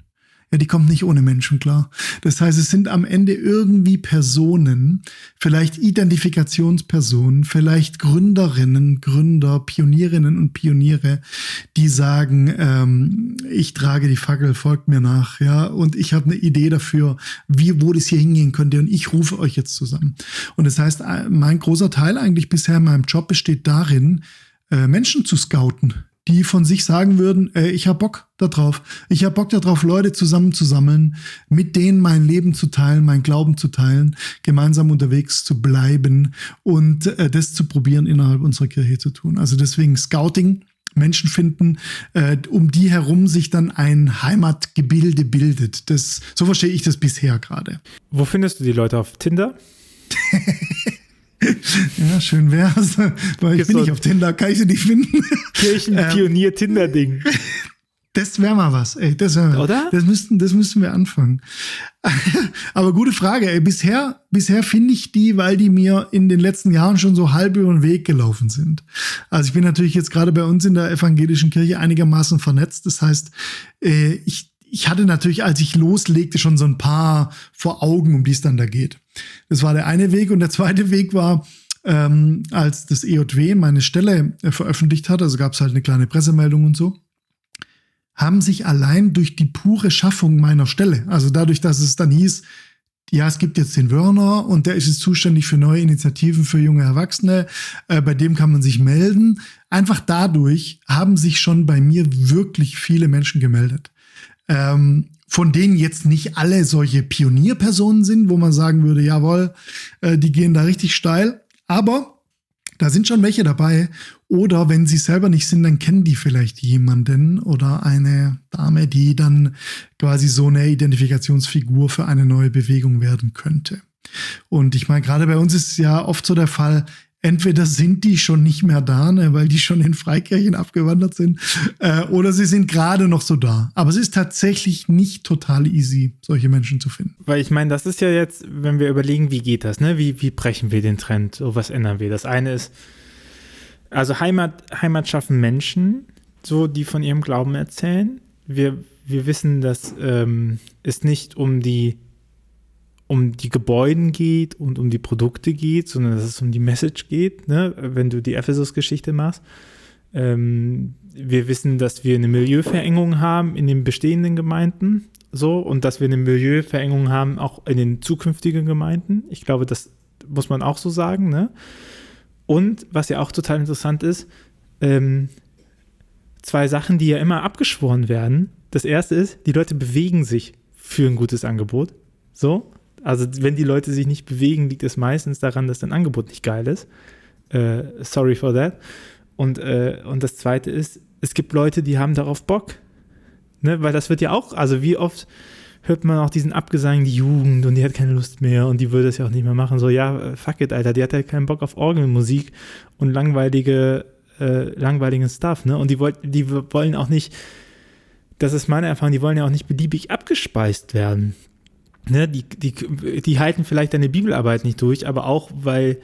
Ja, die kommt nicht ohne Menschen klar. Das heißt, es sind am Ende irgendwie Personen, vielleicht Identifikationspersonen, vielleicht Gründerinnen, Gründer, Pionierinnen und Pioniere, die sagen, ähm, ich trage die Fackel, folgt mir nach, ja, und ich habe eine Idee dafür, wie, wo das hier hingehen könnte und ich rufe euch jetzt zusammen. Und das heißt, äh, mein großer Teil eigentlich bisher in meinem Job besteht darin, äh, Menschen zu scouten, die von sich sagen würden, ey, ich hab Bock darauf. Ich hab Bock darauf, Leute zusammenzusammeln, mit denen mein Leben zu teilen, mein Glauben zu teilen, gemeinsam unterwegs zu bleiben und äh, das zu probieren innerhalb unserer Kirche zu tun. Also deswegen Scouting, Menschen finden, äh, um die herum sich dann ein Heimatgebilde bildet. Das, so verstehe ich das bisher gerade.
Wo findest du die Leute auf Tinder?
Ja, schön wär's. Weil ich bin nicht auf Tinder, kann ich sie nicht finden.
Kirchenpionier-Tinder-Ding.
Das wäre mal was, ey. Das wär,
Oder?
Das müssten, das müssten wir anfangen. Aber gute Frage, ey. Bisher, bisher finde ich die, weil die mir in den letzten Jahren schon so halb über den Weg gelaufen sind. Also ich bin natürlich jetzt gerade bei uns in der evangelischen Kirche einigermaßen vernetzt. Das heißt, äh, ich, ich hatte natürlich, als ich loslegte, schon so ein paar vor Augen, um die es dann da geht. Das war der eine Weg. Und der zweite Weg war, ähm, als das EJW meine Stelle äh, veröffentlicht hat, also gab es halt eine kleine Pressemeldung und so, haben sich allein durch die pure Schaffung meiner Stelle, also dadurch, dass es dann hieß, ja, es gibt jetzt den Wörner und der ist jetzt zuständig für neue Initiativen für junge Erwachsene, äh, bei dem kann man sich melden. Einfach dadurch haben sich schon bei mir wirklich viele Menschen gemeldet. Ähm, von denen jetzt nicht alle solche Pionierpersonen sind, wo man sagen würde, jawohl, äh, die gehen da richtig steil. Aber da sind schon welche dabei. Oder wenn sie selber nicht sind, dann kennen die vielleicht jemanden oder eine Dame, die dann quasi so eine Identifikationsfigur für eine neue Bewegung werden könnte. Und ich meine, gerade bei uns ist es ja oft so der Fall, entweder sind die schon nicht mehr da, ne, weil die schon in Freikirchen abgewandert sind, äh, oder sie sind gerade noch so da. Aber es ist tatsächlich nicht total easy, solche Menschen zu finden.
Weil ich meine, das ist ja jetzt, wenn wir überlegen, wie geht das, ne? Wie, wie brechen wir den Trend? So, was ändern wir? Das eine ist, also Heimat, Heimat schaffen Menschen, so die von ihrem Glauben erzählen. Wir, wir wissen, dass ähm, es nicht um die um die Gebäuden geht und um die Produkte geht, sondern dass es um die Message geht, ne? wenn du die Ephesus-Geschichte machst. Ähm, wir wissen, dass wir eine Milieuverengung haben in den bestehenden Gemeinden, so, und dass wir eine Milieuverengung haben auch in den zukünftigen Gemeinden. Ich glaube, das muss man auch so sagen, ne? Und was ja auch total interessant ist, ähm, zwei Sachen, die ja immer abgeschworen werden. Das erste ist, die Leute bewegen sich für ein gutes Angebot. So, also wenn die Leute sich nicht bewegen, liegt es meistens daran, dass dein Angebot nicht geil ist. Äh, sorry for that. Und, äh, und das Zweite ist, es gibt Leute, die haben darauf Bock. Ne? Weil das wird ja auch, also wie oft hört man auch diesen Abgesang, die Jugend und die hat keine Lust mehr und die würde es ja auch nicht mehr machen. So, ja, äh, fuck it, Alter, die hat ja keinen Bock auf Orgelmusik und langweilige, äh, langweiligen Stuff, ne? Und die, wollt, die wollen auch nicht, das ist meine Erfahrung, die wollen ja auch nicht beliebig abgespeist werden ne, die, die, die halten vielleicht deine Bibelarbeit nicht durch, aber auch, weil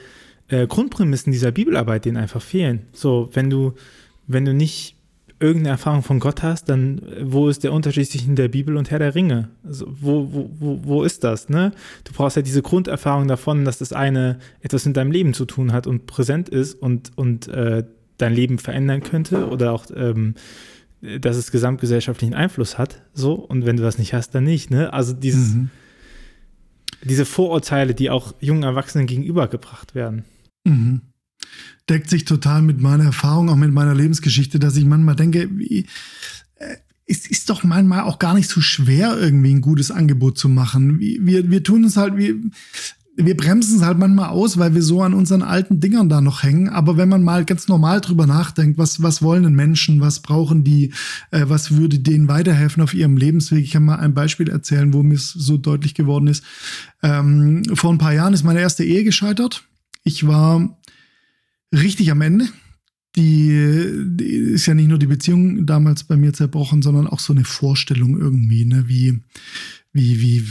äh, Grundprämissen dieser Bibelarbeit denen einfach fehlen. So, wenn du, wenn du nicht irgendeine Erfahrung von Gott hast, dann wo ist der Unterschied zwischen der Bibel und Herr der Ringe? Also, wo, wo, wo, wo ist das? Ne? Du brauchst ja diese Grunderfahrung davon, dass das eine etwas mit deinem Leben zu tun hat und präsent ist und, und äh, dein Leben verändern könnte oder auch ähm, dass es gesamtgesellschaftlichen Einfluss hat. So, und wenn du das nicht hast, dann nicht. Ne? Also dieses, mhm
diese Vorurteile, die auch jungen Erwachsenen gegenübergebracht werden. Mhm. deckt sich total mit meiner Erfahrung, auch mit meiner Lebensgeschichte, dass ich manchmal denke, wie, äh, es ist doch manchmal auch gar nicht so schwer, irgendwie ein gutes Angebot zu machen. Wir, wir tun es halt, wir, wir bremsen es halt manchmal aus, weil wir so an unseren alten Dingern da noch hängen. Aber wenn man mal ganz normal drüber nachdenkt, was, was wollen denn Menschen, was brauchen die, äh, was würde denen weiterhelfen auf ihrem Lebensweg? Ich kann mal ein Beispiel erzählen, wo mir es so deutlich geworden ist. Ähm, vor ein paar Jahren ist meine erste Ehe gescheitert. Ich war richtig am Ende. Die, die ist ja nicht nur die Beziehung damals bei mir zerbrochen, sondern auch so eine Vorstellung irgendwie, ne, wie, wie, wie,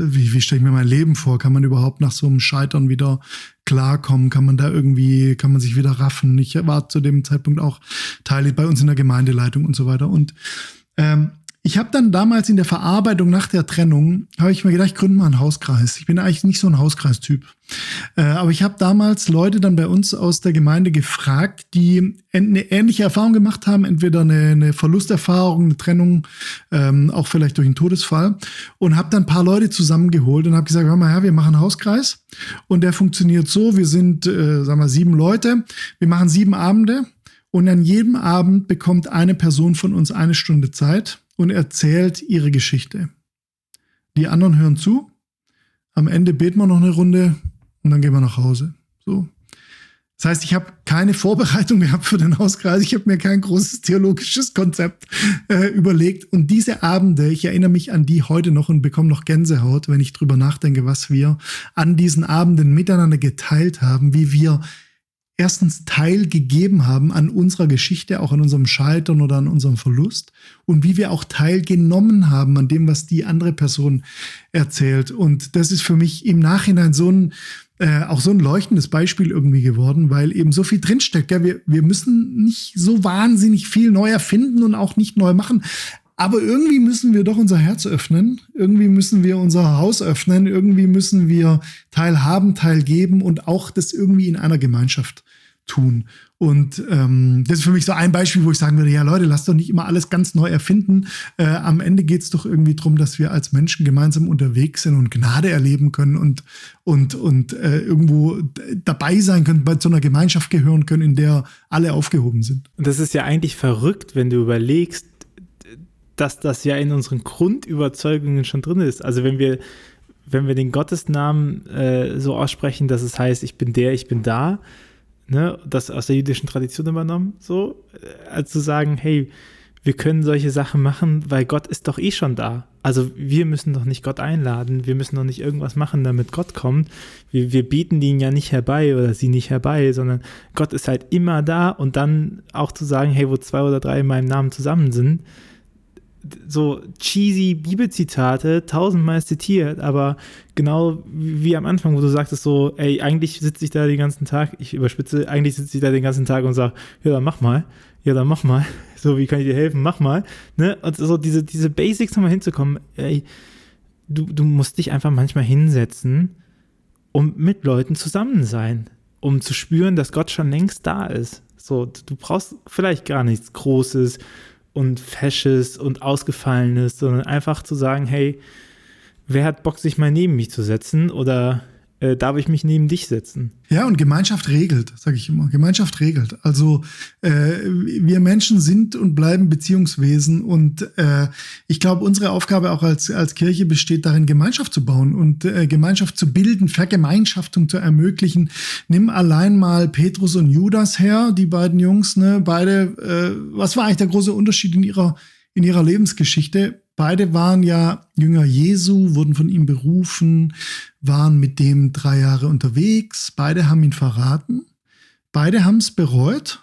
wie, wie stelle ich mir mein Leben vor? Kann man überhaupt nach so einem Scheitern wieder klarkommen? Kann man da irgendwie, kann man sich wieder raffen? Ich war zu dem Zeitpunkt auch Teil bei uns in der Gemeindeleitung und so weiter. Und ähm, ich habe dann damals in der Verarbeitung nach der Trennung, habe ich mir gedacht, ich gründe mal einen Hauskreis. Ich bin eigentlich nicht so ein Hauskreistyp. Äh, aber ich habe damals Leute dann bei uns aus der Gemeinde gefragt, die eine ähnliche Erfahrung gemacht haben, entweder eine, eine Verlusterfahrung, eine Trennung, ähm, auch vielleicht durch einen Todesfall. Und habe dann ein paar Leute zusammengeholt und habe gesagt, hör mal her, wir machen einen Hauskreis. Und der funktioniert so, wir sind, äh, sagen wir, sieben Leute. Wir machen sieben Abende. Und an jedem Abend bekommt eine Person von uns eine Stunde Zeit und erzählt ihre Geschichte. Die anderen hören zu. Am Ende beten wir noch eine Runde und dann gehen wir nach Hause. So. Das heißt, ich habe keine Vorbereitung gehabt für den Hauskreis. Ich habe mir kein großes theologisches Konzept äh, überlegt. Und diese Abende, ich erinnere mich an die heute noch und bekomme noch Gänsehaut, wenn ich drüber nachdenke, was wir an diesen Abenden miteinander geteilt haben, wie wir erstens teilgegeben haben an unserer Geschichte, auch an unserem Scheitern oder an unserem Verlust und wie wir auch teilgenommen haben an dem, was die andere Person erzählt. Und das ist für mich im Nachhinein so ein, äh, auch so ein leuchtendes Beispiel irgendwie geworden, weil eben so viel drinsteckt. Ja, wir, wir müssen nicht so wahnsinnig viel neu erfinden und auch nicht neu machen. Aber irgendwie müssen wir doch unser Herz öffnen, irgendwie müssen wir unser Haus öffnen, irgendwie müssen wir teilhaben, teilgeben und auch das irgendwie in einer Gemeinschaft tun. Und ähm, das ist für mich so ein Beispiel, wo ich sagen würde, ja Leute, lasst doch nicht immer alles ganz neu erfinden. Äh, am Ende geht es doch irgendwie darum, dass wir als Menschen gemeinsam unterwegs sind und Gnade erleben können und, und, und äh, irgendwo dabei sein können, bei so einer Gemeinschaft gehören können, in der alle aufgehoben sind.
Und das ist ja eigentlich verrückt, wenn du überlegst, dass das ja in unseren Grundüberzeugungen schon drin ist. Also wenn wir, wenn wir den Gottesnamen äh, so aussprechen, dass es heißt, ich bin der, ich bin da, ne, das aus der jüdischen Tradition übernommen, so, äh, als zu sagen, hey, wir können solche Sachen machen, weil Gott ist doch eh schon da. Also wir müssen doch nicht Gott einladen, wir müssen doch nicht irgendwas machen, damit Gott kommt. Wir, wir bieten ihn ja nicht herbei oder sie nicht herbei, sondern Gott ist halt immer da und dann auch zu sagen, hey, wo zwei oder drei in meinem Namen zusammen sind, so cheesy Bibelzitate, tausendmal zitiert, aber genau wie am Anfang, wo du sagtest so, ey, eigentlich sitze ich da den ganzen Tag, ich überspitze, eigentlich sitze ich da den ganzen Tag und sage, ja, dann mach mal, ja, dann mach mal, so, wie kann ich dir helfen, mach mal, ne, und so diese, diese Basics nochmal hinzukommen, ey, du, du musst dich einfach manchmal hinsetzen und mit Leuten zusammen sein, um zu spüren, dass Gott schon längst da ist. So, du brauchst vielleicht gar nichts Großes, und Fesches und Ausgefallenes, sondern einfach zu sagen, hey, wer hat Bock, sich mal neben mich zu setzen? Oder äh, darf ich mich neben dich setzen?
Ja, und Gemeinschaft regelt, sage ich immer. Gemeinschaft regelt. Also äh, wir Menschen sind und bleiben Beziehungswesen und äh, ich glaube, unsere Aufgabe auch als, als Kirche besteht darin, Gemeinschaft zu bauen und äh, Gemeinschaft zu bilden, Vergemeinschaftung zu ermöglichen. Nimm allein mal Petrus und Judas her, die beiden Jungs, ne, beide, äh, was war eigentlich der große Unterschied in ihrer, in ihrer Lebensgeschichte? Beide waren ja Jünger Jesu, wurden von ihm berufen, waren mit dem drei Jahre unterwegs. Beide haben ihn verraten. Beide haben es bereut.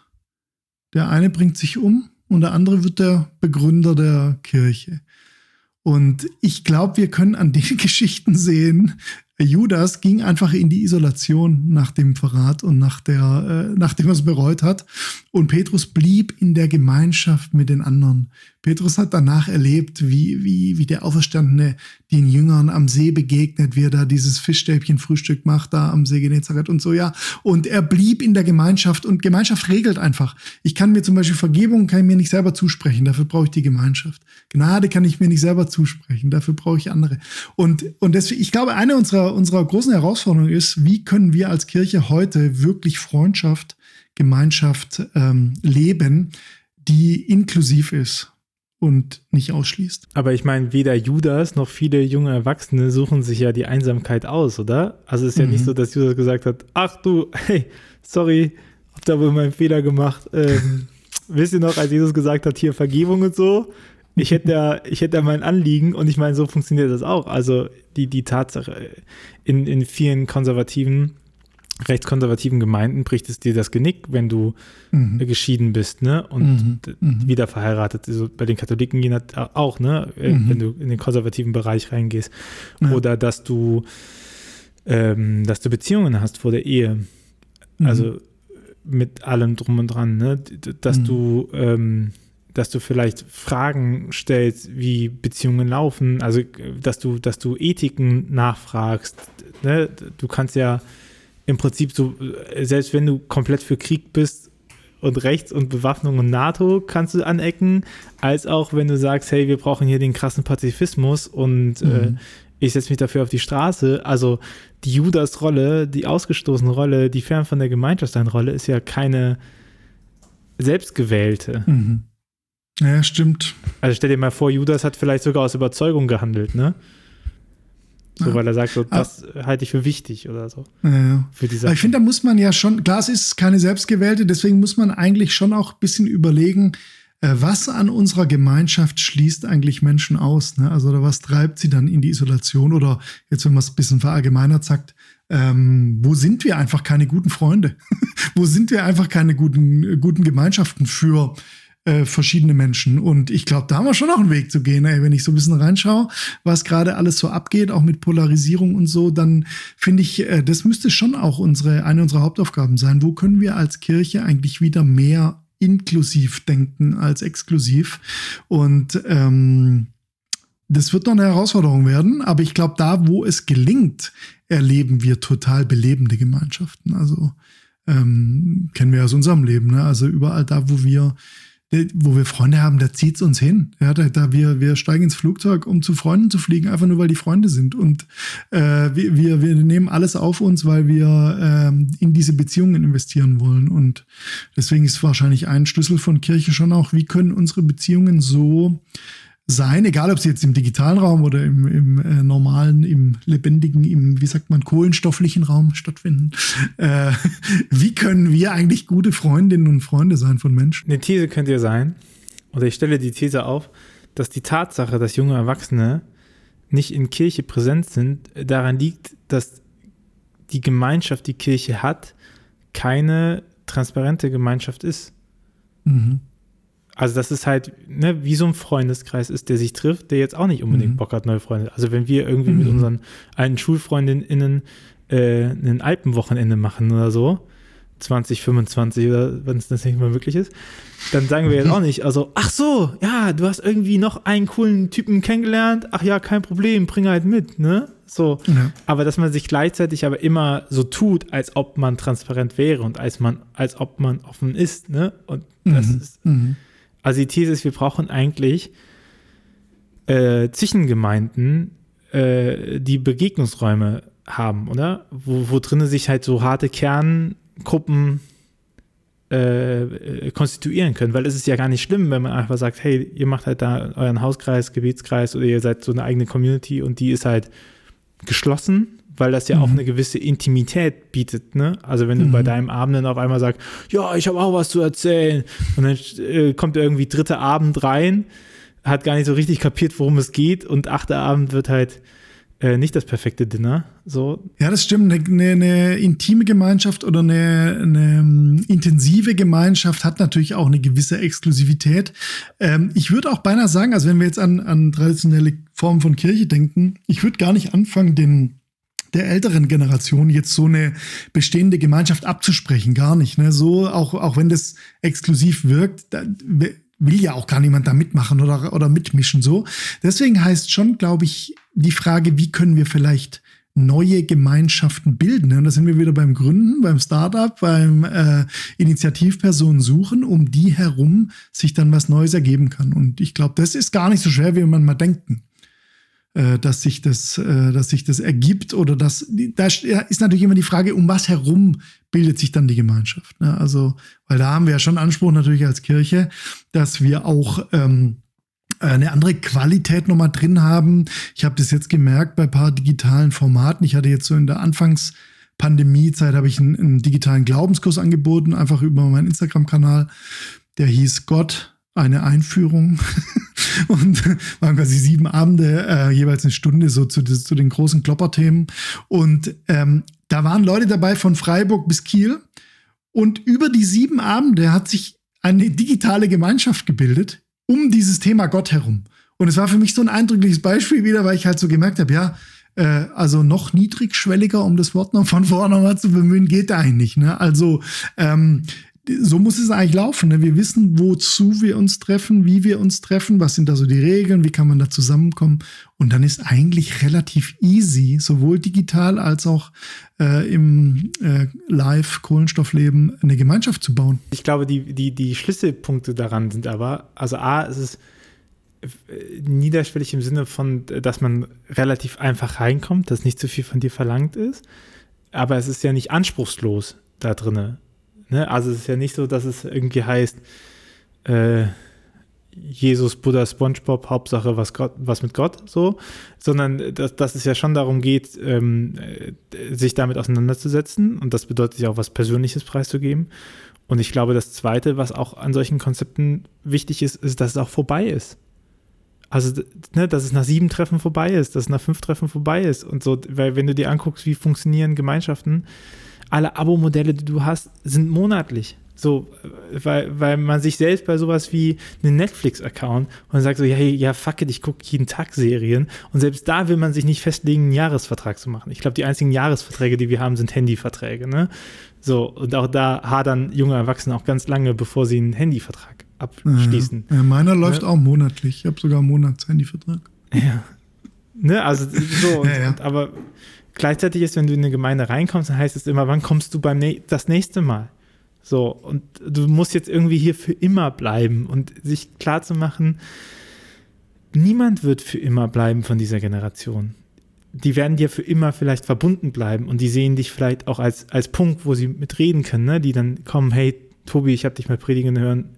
Der eine bringt sich um und der andere wird der Begründer der Kirche. Und ich glaube, wir können an den Geschichten sehen, Judas ging einfach in die Isolation nach dem Verrat und nach der, äh, nachdem er es bereut hat. Und Petrus blieb in der Gemeinschaft mit den anderen Petrus hat danach erlebt, wie, wie, wie der Auferstandene den Jüngern am See begegnet, wie er da dieses Fischstäbchen-Frühstück macht, da am See Genezareth und so, ja. Und er blieb in der Gemeinschaft und Gemeinschaft regelt einfach. Ich kann mir zum Beispiel Vergebung, kann ich mir nicht selber zusprechen, dafür brauche ich die Gemeinschaft. Gnade kann ich mir nicht selber zusprechen, dafür brauche ich andere. Und, und deswegen, ich glaube, eine unserer, unserer großen Herausforderungen ist, wie können wir als Kirche heute wirklich Freundschaft, Gemeinschaft ähm, leben, die inklusiv ist und nicht ausschließt.
Aber ich meine, weder Judas noch viele junge Erwachsene suchen sich ja die Einsamkeit aus, oder? Also es ist ja mhm. nicht so, dass Judas gesagt hat, ach du, hey, sorry, hab da wohl meinen Fehler gemacht. Ähm, wisst ihr noch, als Jesus gesagt hat, hier Vergebung und so? Ich hätte ja, ich hätte ja mein Anliegen und ich meine, so funktioniert das auch. Also die, die Tatsache, in, in vielen konservativen rechtskonservativen Gemeinden bricht es dir das Genick, wenn du mhm. geschieden bist, ne? Und mhm. mhm. wieder verheiratet. Also bei den Katholiken gehen das auch, ne? Äh, mhm. Wenn du in den konservativen Bereich reingehst. Ja. Oder dass du, ähm, dass du Beziehungen hast vor der Ehe. Mhm. Also mit allem drum und dran, ne? Dass mhm. du ähm, dass du vielleicht Fragen stellst, wie Beziehungen laufen, also dass du, dass du Ethiken nachfragst. Ne? Du kannst ja im Prinzip so, äh, selbst wenn du komplett für Krieg bist und Rechts und Bewaffnung und NATO kannst du anecken, als auch wenn du sagst, hey, wir brauchen hier den krassen Pazifismus und äh, mhm. äh, ich setze mich dafür auf die Straße. Also die Judas-Rolle, die ausgestoßene Rolle, die fern von der Gemeinschaft sein Rolle, ist ja keine selbstgewählte.
Mhm. Ja, stimmt.
Also stell dir mal vor, Judas hat vielleicht sogar aus Überzeugung gehandelt, ne? So, ja. weil er sagt, so, ah. das ah. halte ich für wichtig oder so.
Ja, Für diese ich finde, da muss man ja schon, klar, es ist keine selbstgewählte, deswegen muss man eigentlich schon auch ein bisschen überlegen, äh, was an unserer Gemeinschaft schließt eigentlich Menschen aus? Ne? Also, oder was treibt sie dann in die Isolation? Oder jetzt, wenn man es ein bisschen verallgemeinert sagt, ähm, wo sind wir einfach keine guten Freunde? wo sind wir einfach keine guten, guten Gemeinschaften für äh, verschiedene Menschen. Und ich glaube, da haben wir schon noch einen Weg zu gehen. Ey. Wenn ich so ein bisschen reinschaue, was gerade alles so abgeht, auch mit Polarisierung und so, dann finde ich, äh, das müsste schon auch unsere, eine unserer Hauptaufgaben sein. Wo können wir als Kirche eigentlich wieder mehr inklusiv denken als exklusiv? Und ähm, das wird noch eine Herausforderung werden, aber ich glaube, da, wo es gelingt, erleben wir total belebende Gemeinschaften. Also ähm, kennen wir aus unserem Leben. Ne? Also überall da, wo wir wo wir Freunde haben, da zieht es uns hin. Ja, da, da wir, wir steigen ins Flugzeug, um zu Freunden zu fliegen, einfach nur weil die Freunde sind. Und äh, wir, wir nehmen alles auf uns, weil wir ähm, in diese Beziehungen investieren wollen. Und deswegen ist wahrscheinlich ein Schlüssel von Kirche schon auch, wie können unsere Beziehungen so sein, egal ob sie jetzt im digitalen Raum oder im, im äh, normalen, im lebendigen, im, wie sagt man, kohlenstofflichen Raum stattfinden. Äh, wie können wir eigentlich gute Freundinnen und Freunde sein von Menschen?
Eine These könnte ja sein, oder ich stelle die These auf, dass die Tatsache, dass junge Erwachsene nicht in Kirche präsent sind, daran liegt, dass die Gemeinschaft, die Kirche hat, keine transparente Gemeinschaft ist. Mhm. Also das ist halt, ne, wie so ein Freundeskreis ist, der sich trifft, der jetzt auch nicht unbedingt mhm. Bock hat, neue Freunde. Also wenn wir irgendwie mhm. mit unseren alten SchulfreundInnen äh, ein Alpenwochenende machen oder so, 2025 oder wenn es das nicht mal möglich ist, dann sagen wir jetzt auch nicht, also, ach so, ja, du hast irgendwie noch einen coolen Typen kennengelernt, ach ja, kein Problem, bring halt mit, ne? So. Ja. Aber dass man sich gleichzeitig aber immer so tut, als ob man transparent wäre und als man, als ob man offen ist, ne? Und das mhm. ist, mhm. Also die These ist, wir brauchen eigentlich äh, Zwischengemeinden, äh, die Begegnungsräume haben, oder? Wo, wo drinnen sich halt so harte Kerngruppen äh, konstituieren können, weil es ist ja gar nicht schlimm, wenn man einfach sagt, hey, ihr macht halt da euren Hauskreis, Gebetskreis oder ihr seid so eine eigene Community und die ist halt geschlossen weil das ja mhm. auch eine gewisse Intimität bietet. Ne? Also wenn du mhm. bei deinem Abend dann auf einmal sagst, ja, ich habe auch was zu erzählen und dann äh, kommt irgendwie dritter Abend rein, hat gar nicht so richtig kapiert, worum es geht und achter Abend wird halt äh, nicht das perfekte Dinner. So.
Ja, das stimmt. Eine, eine, intime Gemeinschaft oder eine, eine ähm, intensive Gemeinschaft hat natürlich auch eine gewisse Exklusivität. Ähm, ich würde auch beinahe sagen, also wenn wir jetzt an, an traditionelle Formen von Kirche denken, ich würde gar nicht anfangen, den der älteren Generation jetzt so eine bestehende Gemeinschaft abzusprechen, gar nicht. Ne? So, auch, auch wenn das exklusiv wirkt, da, will ja auch gar niemand da mitmachen oder, oder mitmischen so. Deswegen heißt schon, glaube ich, die Frage, wie können wir vielleicht neue Gemeinschaften bilden. Und da sind wir wieder beim Gründen, beim Startup, beim äh, Initiativpersonen suchen, um die herum sich dann was Neues ergeben kann. Und ich glaube, das ist gar nicht so schwer, wie man mal denken äh, dass sich das, äh, dass sich das ergibt oder dass da ist natürlich immer die Frage, um was herum bildet sich dann die Gemeinschaft. Ne? Also, weil da haben wir ja schon Anspruch natürlich als Kirche, dass wir auch ähm, eine andere Qualität nochmal drin haben. Ich habe das jetzt gemerkt bei paar digitalen Formaten. Ich hatte jetzt so in der Anfangspandemiezeit habe ich einen, einen digitalen Glaubenskurs angeboten, einfach über meinen Instagram-Kanal. Der hieß Gott, eine Einführung und waren quasi sieben Abende, äh, jeweils eine Stunde so zu, zu den großen Klopperthemen. Und ähm, da waren Leute dabei von Freiburg bis Kiel. Und über die sieben Abende hat sich eine digitale Gemeinschaft gebildet, um dieses Thema Gott herum. Und es war für mich so ein eindrückliches Beispiel wieder, weil ich halt so gemerkt habe, ja, äh, also noch niedrigschwelliger, um das Wort noch von vorne nochmal zu bemühen, geht eigentlich. Ne? Also ähm, so muss es eigentlich laufen. Ne? Wir wissen, wozu wir uns treffen, wie wir uns treffen, was sind da so die Regeln, wie kann man da zusammenkommen. Und dann ist eigentlich relativ easy, sowohl digital als auch äh, im äh, Live-Kohlenstoffleben eine Gemeinschaft zu bauen.
Ich glaube, die, die, die Schlüsselpunkte daran sind aber, also A, es ist äh, niederschwellig im Sinne von, dass man relativ einfach reinkommt, dass nicht zu viel von dir verlangt ist. Aber es ist ja nicht anspruchslos da drinne. Ne? Also es ist ja nicht so, dass es irgendwie heißt, äh, Jesus, Buddha, SpongeBob, Hauptsache was, Gott, was mit Gott, so, sondern dass, dass es ja schon darum geht, ähm, sich damit auseinanderzusetzen und das bedeutet ja auch was Persönliches preiszugeben. Und ich glaube, das Zweite, was auch an solchen Konzepten wichtig ist, ist, dass es auch vorbei ist. Also, ne, dass es nach sieben Treffen vorbei ist, dass es nach fünf Treffen vorbei ist und so, weil wenn du dir anguckst, wie funktionieren Gemeinschaften, alle Abo-Modelle, die du hast, sind monatlich. So, weil, weil man sich selbst bei sowas wie einen Netflix-Account und sagt so, ja, ja, fuck it, ich gucke jeden Tag Serien. Und selbst da will man sich nicht festlegen, einen Jahresvertrag zu machen. Ich glaube, die einzigen Jahresverträge, die wir haben, sind Handyverträge. Ne? So, und auch da hadern junge Erwachsene auch ganz lange, bevor sie einen Handyvertrag abschließen.
Ja, ja meiner läuft ja. auch monatlich. Ich habe sogar einen Monats-Handyvertrag.
Ja. Ne, also so, und, aber Gleichzeitig ist, wenn du in eine Gemeinde reinkommst, dann heißt es immer, wann kommst du beim das nächste Mal? So, und du musst jetzt irgendwie hier für immer bleiben und sich klar zu machen, niemand wird für immer bleiben von dieser Generation. Die werden dir für immer vielleicht verbunden bleiben und die sehen dich vielleicht auch als, als Punkt, wo sie mitreden können, ne? die dann kommen, hey, Tobi, ich habe dich mal predigen hören,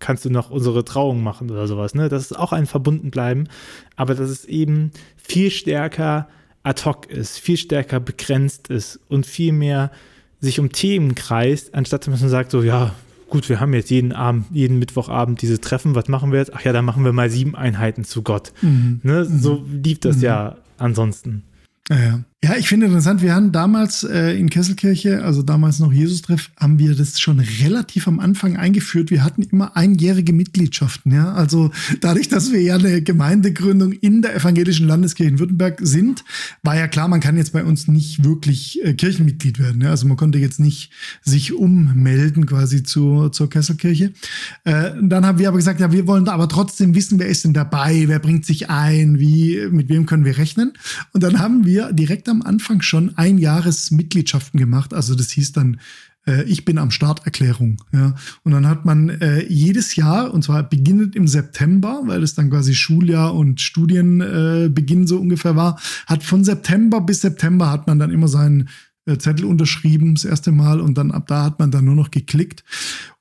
kannst du noch unsere Trauung machen oder sowas. Ne? Das ist auch ein Verbundenbleiben, aber das ist eben viel stärker ad hoc ist, viel stärker begrenzt ist und viel mehr sich um Themen kreist, anstatt dass man sagt so, ja, gut, wir haben jetzt jeden Abend, jeden Mittwochabend diese Treffen, was machen wir jetzt? Ach ja, dann machen wir mal sieben Einheiten zu Gott. Mhm. Ne? So mhm. lief das mhm. ja ansonsten.
Ja, ja. Ja, ich finde interessant, wir haben damals äh, in Kesselkirche, also damals noch Jesus-Treff, haben wir das schon relativ am Anfang eingeführt. Wir hatten immer einjährige Mitgliedschaften, ja. Also dadurch, dass wir ja eine Gemeindegründung in der evangelischen Landeskirche in Württemberg sind, war ja klar, man kann jetzt bei uns nicht wirklich äh, Kirchenmitglied werden. Ja? Also man konnte jetzt nicht sich ummelden quasi zur, zur Kesselkirche. Äh, dann haben wir aber gesagt, ja, wir wollen aber trotzdem wissen, wer ist denn dabei, wer bringt sich ein, wie, mit wem können wir rechnen. Und dann haben wir direkt am Anfang schon ein Jahresmitgliedschaften gemacht. Also das hieß dann äh, ich bin am Starterklärung. Ja. Und dann hat man äh, jedes Jahr, und zwar beginnend im September, weil es dann quasi Schuljahr und Studienbeginn äh, so ungefähr war, hat von September bis September hat man dann immer seinen äh, Zettel unterschrieben, das erste Mal, und dann ab da hat man dann nur noch geklickt.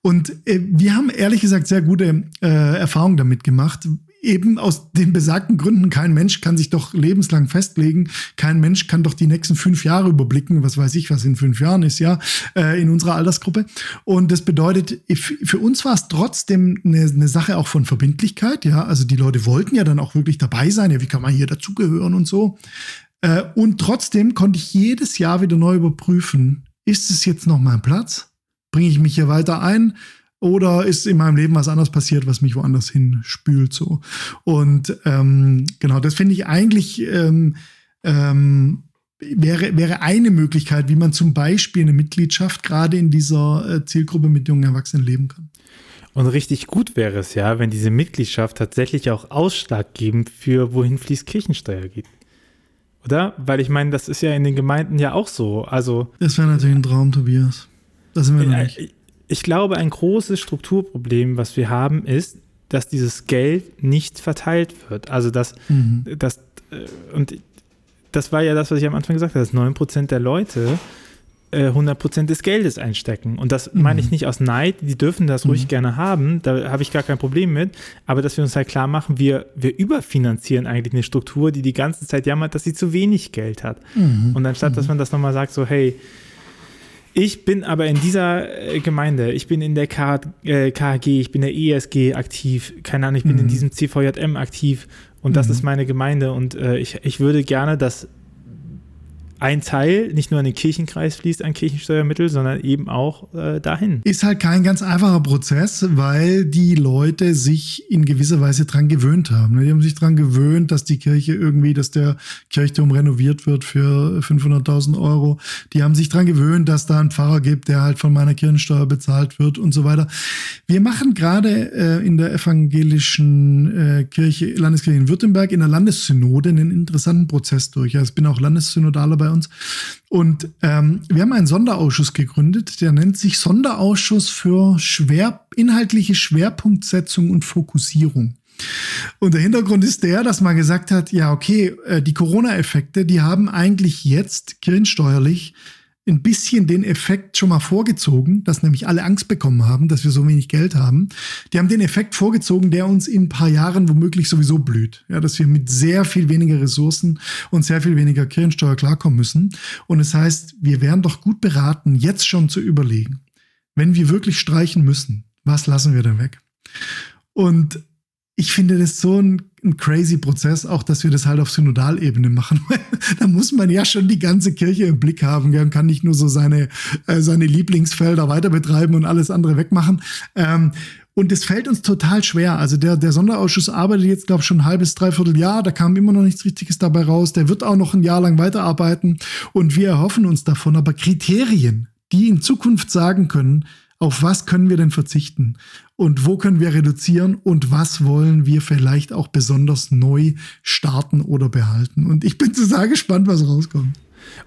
Und äh, wir haben ehrlich gesagt sehr gute äh, Erfahrungen damit gemacht eben aus den besagten Gründen, kein Mensch kann sich doch lebenslang festlegen, kein Mensch kann doch die nächsten fünf Jahre überblicken, was weiß ich, was in fünf Jahren ist, ja, äh, in unserer Altersgruppe. Und das bedeutet, für uns war es trotzdem eine, eine Sache auch von Verbindlichkeit, ja, also die Leute wollten ja dann auch wirklich dabei sein, ja, wie kann man hier dazugehören und so. Äh, und trotzdem konnte ich jedes Jahr wieder neu überprüfen, ist es jetzt noch mein Platz? Bringe ich mich hier weiter ein? Oder ist in meinem Leben was anderes passiert, was mich woanders hinspült so? Und ähm, genau, das finde ich eigentlich ähm, ähm, wäre, wäre eine Möglichkeit, wie man zum Beispiel eine Mitgliedschaft gerade in dieser äh, Zielgruppe mit jungen Erwachsenen leben kann.
Und richtig gut wäre es ja, wenn diese Mitgliedschaft tatsächlich auch ausschlaggebend für wohin fließt Kirchensteuer geht. Oder? Weil ich meine, das ist ja in den Gemeinden ja auch so. Also.
Das wäre natürlich ein Traum, Tobias. Das sind wir noch nicht.
Ich glaube, ein großes Strukturproblem, was wir haben, ist, dass dieses Geld nicht verteilt wird. Also, dass, mhm. dass äh, und das war ja das, was ich am Anfang gesagt habe, dass 9% der Leute 100% äh, des Geldes einstecken. Und das mhm. meine ich nicht aus Neid, die dürfen das ruhig mhm. gerne haben, da habe ich gar kein Problem mit, aber dass wir uns halt klar machen, wir, wir überfinanzieren eigentlich eine Struktur, die die ganze Zeit jammert, dass sie zu wenig Geld hat. Mhm. Und anstatt, dass mhm. man das nochmal sagt, so hey, ich bin aber in dieser äh, Gemeinde, ich bin in der KG, äh, ich bin der ESG aktiv, keine Ahnung, ich bin in mhm. diesem CVJM aktiv und das ist meine Gemeinde und äh, ich, ich würde gerne, dass ein Teil nicht nur an den Kirchenkreis fließt an Kirchensteuermittel, sondern eben auch äh, dahin.
Ist halt kein ganz einfacher Prozess, weil die Leute sich in gewisser Weise dran gewöhnt haben. Die haben sich dran gewöhnt, dass die Kirche irgendwie, dass der Kirchturm renoviert wird für 500.000 Euro. Die haben sich dran gewöhnt, dass da ein Pfarrer gibt, der halt von meiner Kirchensteuer bezahlt wird und so weiter. Wir machen gerade äh, in der evangelischen äh, Kirche, Landeskirche in Württemberg in der Landessynode einen interessanten Prozess durch. Also ich bin auch Landessynodaler bei uns. Und ähm, wir haben einen Sonderausschuss gegründet, der nennt sich Sonderausschuss für schwer, inhaltliche Schwerpunktsetzung und Fokussierung. Und der Hintergrund ist der, dass man gesagt hat, ja, okay, äh, die Corona-Effekte, die haben eigentlich jetzt kirchensteuerlich ein bisschen den Effekt schon mal vorgezogen, dass nämlich alle Angst bekommen haben, dass wir so wenig Geld haben. Die haben den Effekt vorgezogen, der uns in ein paar Jahren womöglich sowieso blüht. Ja, dass wir mit sehr viel weniger Ressourcen und sehr viel weniger Kirchensteuer klarkommen müssen. Und es das heißt, wir wären doch gut beraten, jetzt schon zu überlegen, wenn wir wirklich streichen müssen, was lassen wir denn weg? Und ich finde das so ein, ein, crazy Prozess, auch dass wir das halt auf Synodalebene machen. da muss man ja schon die ganze Kirche im Blick haben gell, und kann nicht nur so seine, äh, seine Lieblingsfelder weiter betreiben und alles andere wegmachen. Ähm, und es fällt uns total schwer. Also der, der Sonderausschuss arbeitet jetzt, glaube ich, schon ein halbes, dreiviertel Jahr. Da kam immer noch nichts Richtiges dabei raus. Der wird auch noch ein Jahr lang weiterarbeiten. Und wir erhoffen uns davon. Aber Kriterien, die in Zukunft sagen können, auf was können wir denn verzichten und wo können wir reduzieren und was wollen wir vielleicht auch besonders neu starten oder behalten. Und ich bin sehr gespannt, was rauskommt.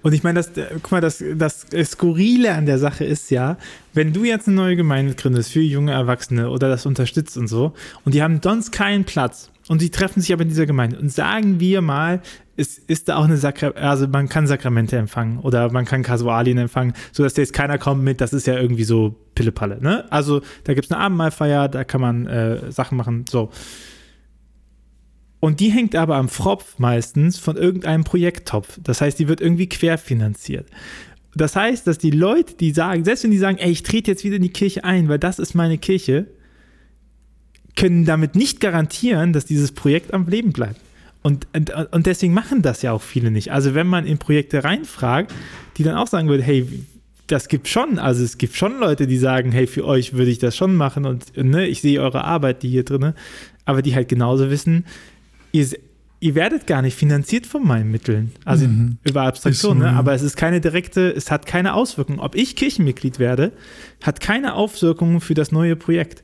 Und ich meine, das, guck mal, das, das Skurrile an der Sache ist ja, wenn du jetzt eine neue Gemeinde gründest für junge Erwachsene oder das unterstützt und so, und die haben sonst keinen Platz und die treffen sich aber in dieser Gemeinde und sagen wir mal, ist, ist da auch eine Sakra also man kann Sakramente empfangen oder man kann Kasualien empfangen, sodass da jetzt keiner kommt mit, das ist ja irgendwie so Pillepalle, ne? Also da gibt es eine Abendmahlfeier, da kann man äh, Sachen machen, so. Und die hängt aber am Fropf meistens von irgendeinem Projekttopf. Das heißt, die wird irgendwie querfinanziert. Das heißt, dass die Leute, die sagen, selbst wenn die sagen, ey, ich trete jetzt wieder in die Kirche ein, weil das ist meine Kirche, können damit nicht garantieren, dass dieses Projekt am Leben bleibt. Und, und, und deswegen machen das ja auch viele nicht. Also wenn man in Projekte reinfragt, die dann auch sagen würde, hey, das gibt schon, also es gibt schon Leute, die sagen, hey, für euch würde ich das schon machen und ne, ich sehe eure Arbeit, die hier drin, aber die halt genauso wissen, ihr, ihr werdet gar nicht finanziert von meinen Mitteln, also mhm. über Abstraktion, ne? aber es ist keine direkte, es hat keine Auswirkung. Ob ich Kirchenmitglied werde, hat keine Auswirkungen für das neue Projekt.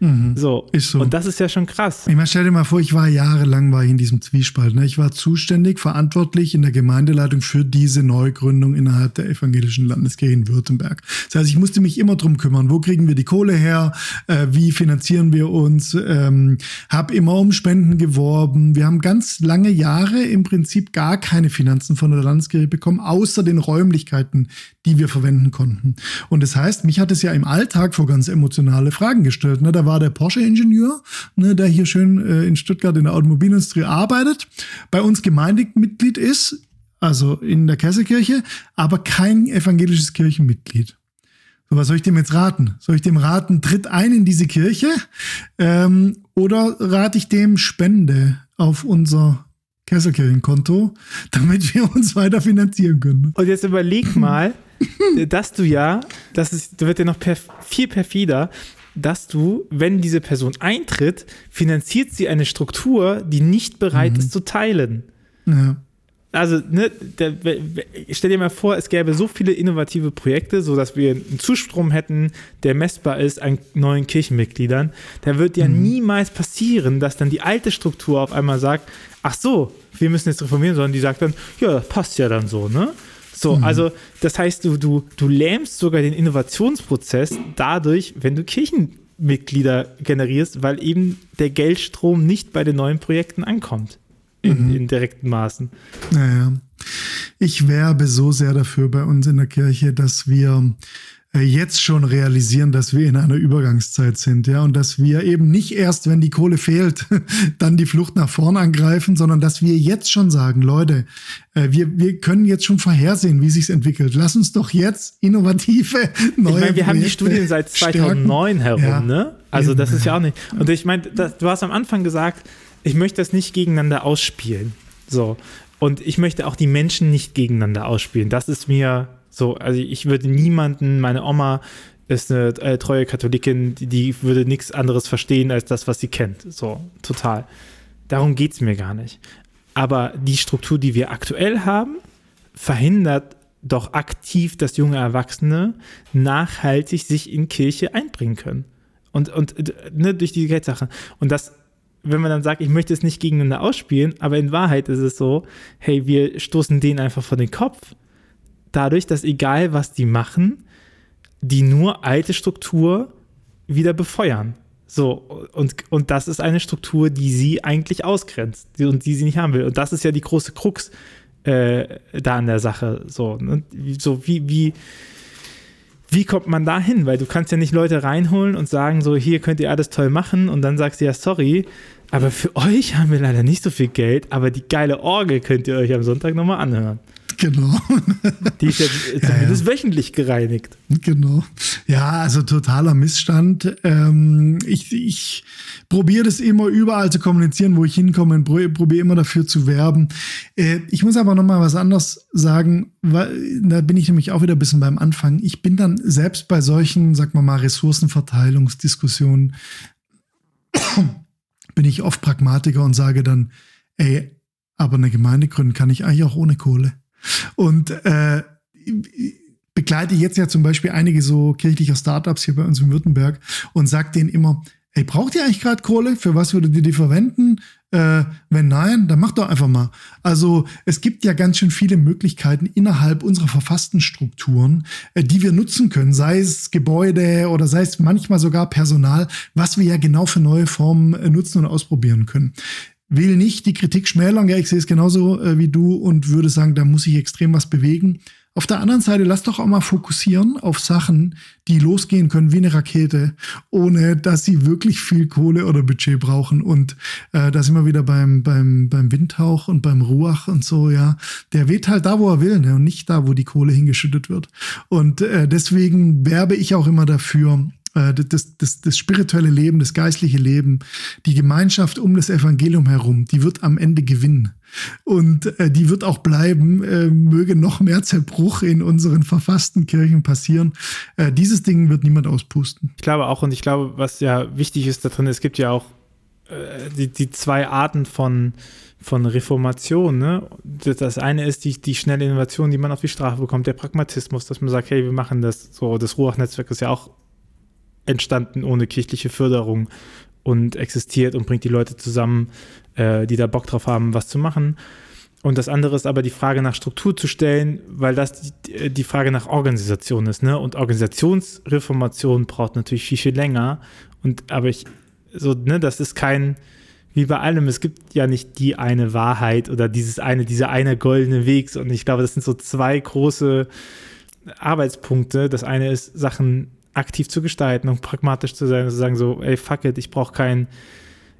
Mhm. So. Ist so. Und das ist ja schon krass.
Ich meine, stell dir mal vor, ich war jahrelang war ich in diesem Zwiespalt. Ne? Ich war zuständig, verantwortlich in der Gemeindeleitung für diese Neugründung innerhalb der evangelischen Landeskirche in Württemberg. Das heißt, ich musste mich immer drum kümmern. Wo kriegen wir die Kohle her? Äh, wie finanzieren wir uns? Ähm, hab immer um Spenden geworben. Wir haben ganz lange Jahre im Prinzip gar keine Finanzen von der Landeskirche bekommen, außer den Räumlichkeiten, die wir verwenden konnten. Und das heißt, mich hat es ja im Alltag vor ganz emotionale Fragen gestellt. Ne? Da war der Porsche-Ingenieur, ne, der hier schön äh, in Stuttgart in der Automobilindustrie arbeitet, bei uns Gemeindemitglied ist, also in der Kesselkirche, aber kein evangelisches Kirchenmitglied. So, was soll ich dem jetzt raten? Soll ich dem raten, tritt ein in diese Kirche? Ähm, oder rate ich dem Spende auf unser Kesselkirchenkonto, damit wir uns weiter finanzieren können?
Und jetzt überleg mal, dass du ja, das ist, wird ja noch perf viel perfider, dass du, wenn diese Person eintritt, finanziert sie eine Struktur, die nicht bereit mhm. ist zu teilen. Ja. also, ne, der, stell dir mal vor, es gäbe so viele innovative Projekte, so dass wir einen Zustrom hätten, der messbar ist an neuen Kirchenmitgliedern. Da wird ja mhm. niemals passieren, dass dann die alte Struktur auf einmal sagt, ach so, wir müssen jetzt reformieren, sondern die sagt dann, ja, das passt ja dann so, ne? So, mhm. also das heißt, du, du, du lähmst sogar den Innovationsprozess dadurch, wenn du Kirchenmitglieder generierst, weil eben der Geldstrom nicht bei den neuen Projekten ankommt in, mhm. in direkten Maßen.
Naja. Ich werbe so sehr dafür bei uns in der Kirche, dass wir jetzt schon realisieren, dass wir in einer Übergangszeit sind, ja, und dass wir eben nicht erst, wenn die Kohle fehlt, dann die Flucht nach vorn angreifen, sondern dass wir jetzt schon sagen, Leute, äh, wir, wir können jetzt schon vorhersehen, wie sich's entwickelt. Lass uns doch jetzt innovative neue
Ich meine, wir haben die Studien seit 2009 stärken. herum, ja, ne? Also eben, das ist ja auch nicht. Und ich meine, du hast am Anfang gesagt, ich möchte das nicht gegeneinander ausspielen. So. Und ich möchte auch die Menschen nicht gegeneinander ausspielen. Das ist mir so, also ich würde niemanden, meine Oma ist eine äh, treue Katholikin, die, die würde nichts anderes verstehen als das, was sie kennt. So, total. Darum geht es mir gar nicht. Aber die Struktur, die wir aktuell haben, verhindert doch aktiv, dass junge Erwachsene nachhaltig sich in Kirche einbringen können. Und, und ne, durch die Geldsache. Und das wenn man dann sagt, ich möchte es nicht gegeneinander ausspielen, aber in Wahrheit ist es so, hey, wir stoßen denen einfach vor den Kopf, dadurch, dass egal was die machen, die nur alte Struktur wieder befeuern. So, und, und das ist eine Struktur, die sie eigentlich ausgrenzt und die sie nicht haben will. Und das ist ja die große Krux äh, da an der Sache. So, ne? so wie, wie, wie kommt man da hin? Weil du kannst ja nicht Leute reinholen und sagen, so, hier könnt ihr alles toll machen und dann sagst du ja, sorry, aber für euch haben wir leider nicht so viel Geld, aber die geile Orgel könnt ihr euch am Sonntag nochmal anhören.
Genau.
Die ist ja zumindest ja, ja. wöchentlich gereinigt.
Genau. Ja, also totaler Missstand. Ähm, ich ich probiere das immer überall zu kommunizieren, wo ich hinkomme und probiere immer dafür zu werben. Äh, ich muss aber nochmal was anderes sagen, weil da bin ich nämlich auch wieder ein bisschen beim Anfang. Ich bin dann selbst bei solchen, sag mal mal, Ressourcenverteilungsdiskussionen bin ich oft Pragmatiker und sage dann, ey, aber eine Gemeinde gründen kann ich eigentlich auch ohne Kohle. Und äh, begleite jetzt ja zum Beispiel einige so kirchlicher Startups hier bei uns in Württemberg und sage denen immer, ey, braucht ihr eigentlich gerade Kohle? Für was würdet ihr die verwenden? Äh, wenn nein, dann macht doch einfach mal. Also es gibt ja ganz schön viele Möglichkeiten innerhalb unserer verfassten Strukturen, äh, die wir nutzen können, sei es Gebäude oder sei es manchmal sogar Personal, was wir ja genau für neue Formen äh, nutzen und ausprobieren können will nicht die Kritik schmälern. Ja, ich sehe es genauso äh, wie du und würde sagen, da muss ich extrem was bewegen. Auf der anderen Seite, lass doch auch mal fokussieren auf Sachen, die losgehen können wie eine Rakete, ohne dass sie wirklich viel Kohle oder Budget brauchen. Und äh, da sind wir wieder beim, beim, beim Windhauch und beim Ruach und so, ja. Der weht halt da, wo er will, ne? und nicht da, wo die Kohle hingeschüttet wird. Und äh, deswegen werbe ich auch immer dafür, äh, das, das, das spirituelle Leben, das geistliche Leben, die Gemeinschaft um das Evangelium herum, die wird am Ende gewinnen. Und äh, die wird auch bleiben, äh, möge noch mehr Zerbruch in unseren verfassten Kirchen passieren. Äh, dieses Ding wird niemand auspusten.
Ich glaube auch, und ich glaube, was ja wichtig ist da drin, es gibt ja auch äh, die, die zwei Arten von, von Reformation. Ne? Das eine ist die, die schnelle Innovation, die man auf die Strafe bekommt, der Pragmatismus, dass man sagt, hey, wir machen das so. Das Ruach-Netzwerk ist ja auch entstanden ohne kirchliche Förderung und existiert und bringt die Leute zusammen, äh, die da Bock drauf haben, was zu machen. Und das andere ist aber die Frage nach Struktur zu stellen, weil das die, die Frage nach Organisation ist. Ne? Und Organisationsreformation braucht natürlich viel, viel länger. Und aber ich, so, ne, das ist kein, wie bei allem, es gibt ja nicht die eine Wahrheit oder dieses eine, dieser eine goldene Weg. Und ich glaube, das sind so zwei große Arbeitspunkte. Das eine ist, Sachen aktiv zu gestalten und pragmatisch zu sein und zu sagen so, ey, fuck it, ich brauche kein,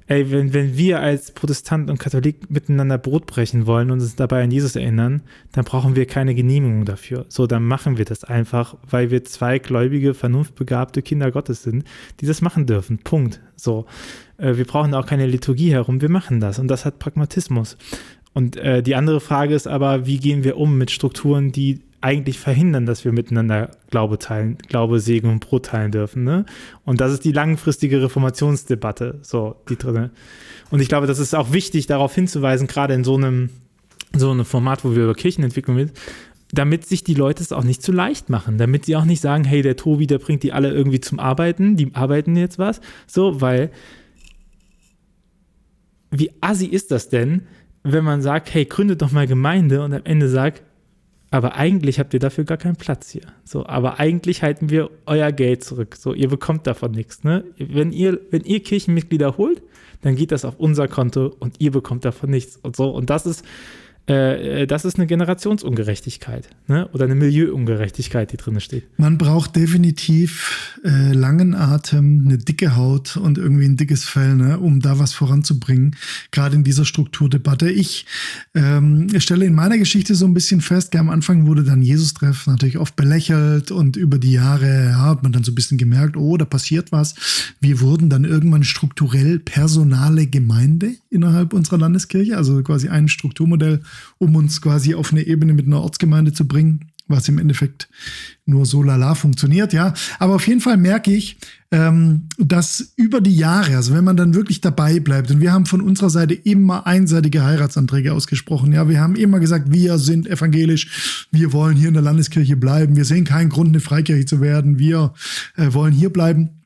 ey, wenn, wenn wir als Protestant und Katholik miteinander Brot brechen wollen und uns dabei an Jesus erinnern, dann brauchen wir keine Genehmigung dafür. So, dann machen wir das einfach, weil wir zwei gläubige, vernunftbegabte Kinder Gottes sind, die das machen dürfen. Punkt. So. Äh, wir brauchen auch keine Liturgie herum, wir machen das und das hat Pragmatismus. Und äh, die andere Frage ist aber, wie gehen wir um mit Strukturen, die eigentlich verhindern, dass wir miteinander Glaube teilen, Glaube, Segen und Brot teilen dürfen. Ne? Und das ist die langfristige Reformationsdebatte, so die drinne. Und ich glaube, das ist auch wichtig, darauf hinzuweisen, gerade in so einem so ein Format, wo wir über Kirchenentwicklung mit, damit sich die Leute es auch nicht zu leicht machen, damit sie auch nicht sagen, hey, der Tobi, der bringt die alle irgendwie zum Arbeiten, die arbeiten jetzt was, so, weil wie assi ist das denn, wenn man sagt, hey, gründet doch mal Gemeinde und am Ende sagt, aber eigentlich habt ihr dafür gar keinen Platz hier. So, aber eigentlich halten wir euer Geld zurück. So, ihr bekommt davon nichts. Ne? Wenn ihr, wenn ihr Kirchenmitglieder holt, dann geht das auf unser Konto und ihr bekommt davon nichts und so. Und das ist, äh, äh, das ist eine Generationsungerechtigkeit ne? oder eine Milieuungerechtigkeit, die drin steht.
Man braucht definitiv äh, langen Atem, eine dicke Haut und irgendwie ein dickes Fell, ne? um da was voranzubringen, gerade in dieser Strukturdebatte. Ich ähm, stelle in meiner Geschichte so ein bisschen fest, gell, am Anfang wurde dann Jesus-Treff natürlich oft belächelt und über die Jahre ja, hat man dann so ein bisschen gemerkt, oh, da passiert was. Wir wurden dann irgendwann strukturell personale Gemeinde innerhalb unserer Landeskirche, also quasi ein Strukturmodell um uns quasi auf eine Ebene mit einer Ortsgemeinde zu bringen, was im Endeffekt nur so lala funktioniert, ja. Aber auf jeden Fall merke ich, ähm, dass über die Jahre, also wenn man dann wirklich dabei bleibt, und wir haben von unserer Seite immer einseitige Heiratsanträge ausgesprochen, ja, wir haben immer gesagt, wir sind evangelisch, wir wollen hier in der Landeskirche bleiben, wir sehen keinen Grund, eine Freikirche zu werden, wir äh, wollen hier bleiben.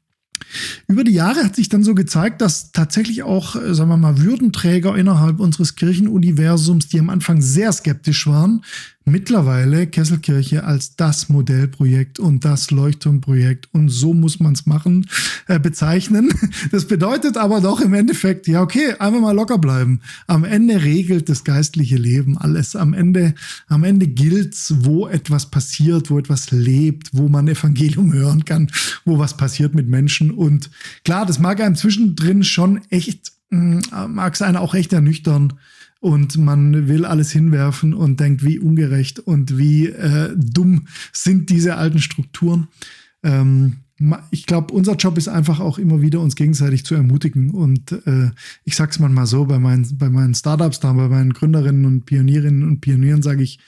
Über die Jahre hat sich dann so gezeigt, dass tatsächlich auch, äh, sagen wir mal, Würdenträger innerhalb unseres Kirchenuniversums, die am Anfang sehr skeptisch waren, mittlerweile Kesselkirche als das Modellprojekt und das Leuchtturmprojekt und so muss man es machen, äh, bezeichnen. Das bedeutet aber doch im Endeffekt, ja, okay, einfach mal locker bleiben. Am Ende regelt das geistliche Leben alles. Am Ende, am Ende gilt's, wo etwas passiert, wo etwas lebt, wo man Evangelium hören kann, wo was passiert mit Menschen. Und klar, das mag einem zwischendrin schon echt, mm, mag es einen auch echt ernüchtern und man will alles hinwerfen und denkt, wie ungerecht und wie äh, dumm sind diese alten Strukturen. Ähm, ich glaube, unser Job ist einfach auch immer wieder uns gegenseitig zu ermutigen. Und äh, ich sag's mal so, bei meinen, bei meinen Startups da, bei meinen Gründerinnen und Pionierinnen und Pionieren sage ich,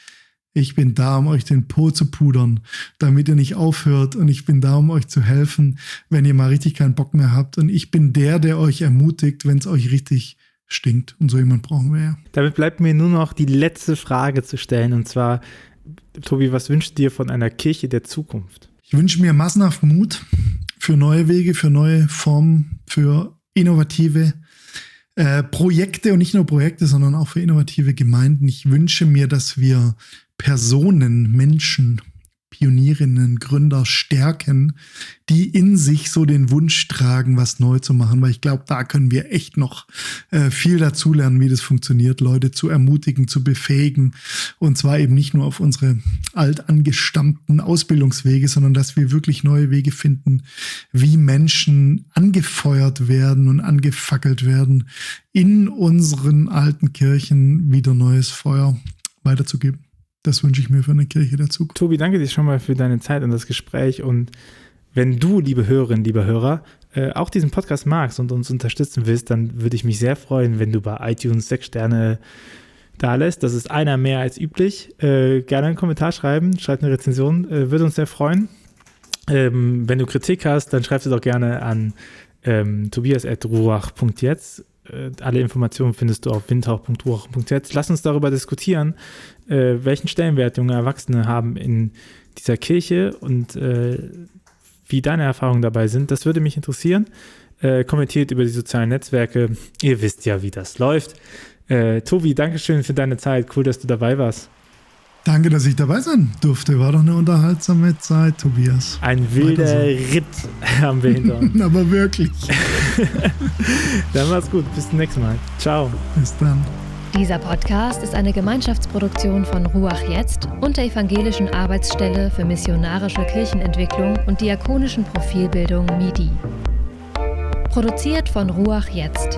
ich bin da, um euch den Po zu pudern, damit ihr nicht aufhört. Und ich bin da, um euch zu helfen, wenn ihr mal richtig keinen Bock mehr habt. Und ich bin der, der euch ermutigt, wenn es euch richtig stinkt. Und so jemand brauchen wir ja.
Damit bleibt mir nur noch die letzte Frage zu stellen. Und zwar, Tobi, was wünschst du dir von einer Kirche der Zukunft?
Ich wünsche mir massenhaft Mut für neue Wege, für neue Formen, für innovative äh, Projekte und nicht nur Projekte, sondern auch für innovative Gemeinden. Ich wünsche mir, dass wir Personen, Menschen, Pionierinnen, Gründer stärken, die in sich so den Wunsch tragen, was neu zu machen, weil ich glaube, da können wir echt noch äh, viel dazulernen, wie das funktioniert, Leute zu ermutigen, zu befähigen und zwar eben nicht nur auf unsere altangestammten Ausbildungswege, sondern dass wir wirklich neue Wege finden, wie Menschen angefeuert werden und angefackelt werden, in unseren alten Kirchen wieder neues Feuer weiterzugeben. Das wünsche ich mir für eine Kirche Zukunft.
Tobi, danke dir schon mal für deine Zeit und das Gespräch. Und wenn du, liebe Hörerinnen, liebe Hörer, äh, auch diesen Podcast magst und uns unterstützen willst, dann würde ich mich sehr freuen, wenn du bei iTunes sechs Sterne da lässt. Das ist einer mehr als üblich. Äh, gerne einen Kommentar schreiben, schreib eine Rezension, äh, würde uns sehr freuen. Ähm, wenn du Kritik hast, dann schreib sie doch gerne an ähm, tobias.ruach.jetzt. Äh, alle Informationen findest du auf windhauch.ruach.jetzt. Lass uns darüber diskutieren, äh, welchen Stellenwert junge Erwachsene haben in dieser Kirche und äh, wie deine Erfahrungen dabei sind. Das würde mich interessieren. Äh, kommentiert über die sozialen Netzwerke. Ihr wisst ja, wie das läuft. Äh, Tobi, Dankeschön für deine Zeit. Cool, dass du dabei warst.
Danke, dass ich dabei sein durfte. War doch eine unterhaltsame Zeit, Tobias.
Ein wilder so. Ritt haben wir hinter uns.
Aber wirklich.
dann mach's gut. Bis zum nächsten Mal. Ciao.
Bis dann.
Dieser Podcast ist eine Gemeinschaftsproduktion von Ruach Jetzt und der Evangelischen Arbeitsstelle für missionarische Kirchenentwicklung und diakonischen Profilbildung MIDI. Produziert von Ruach Jetzt.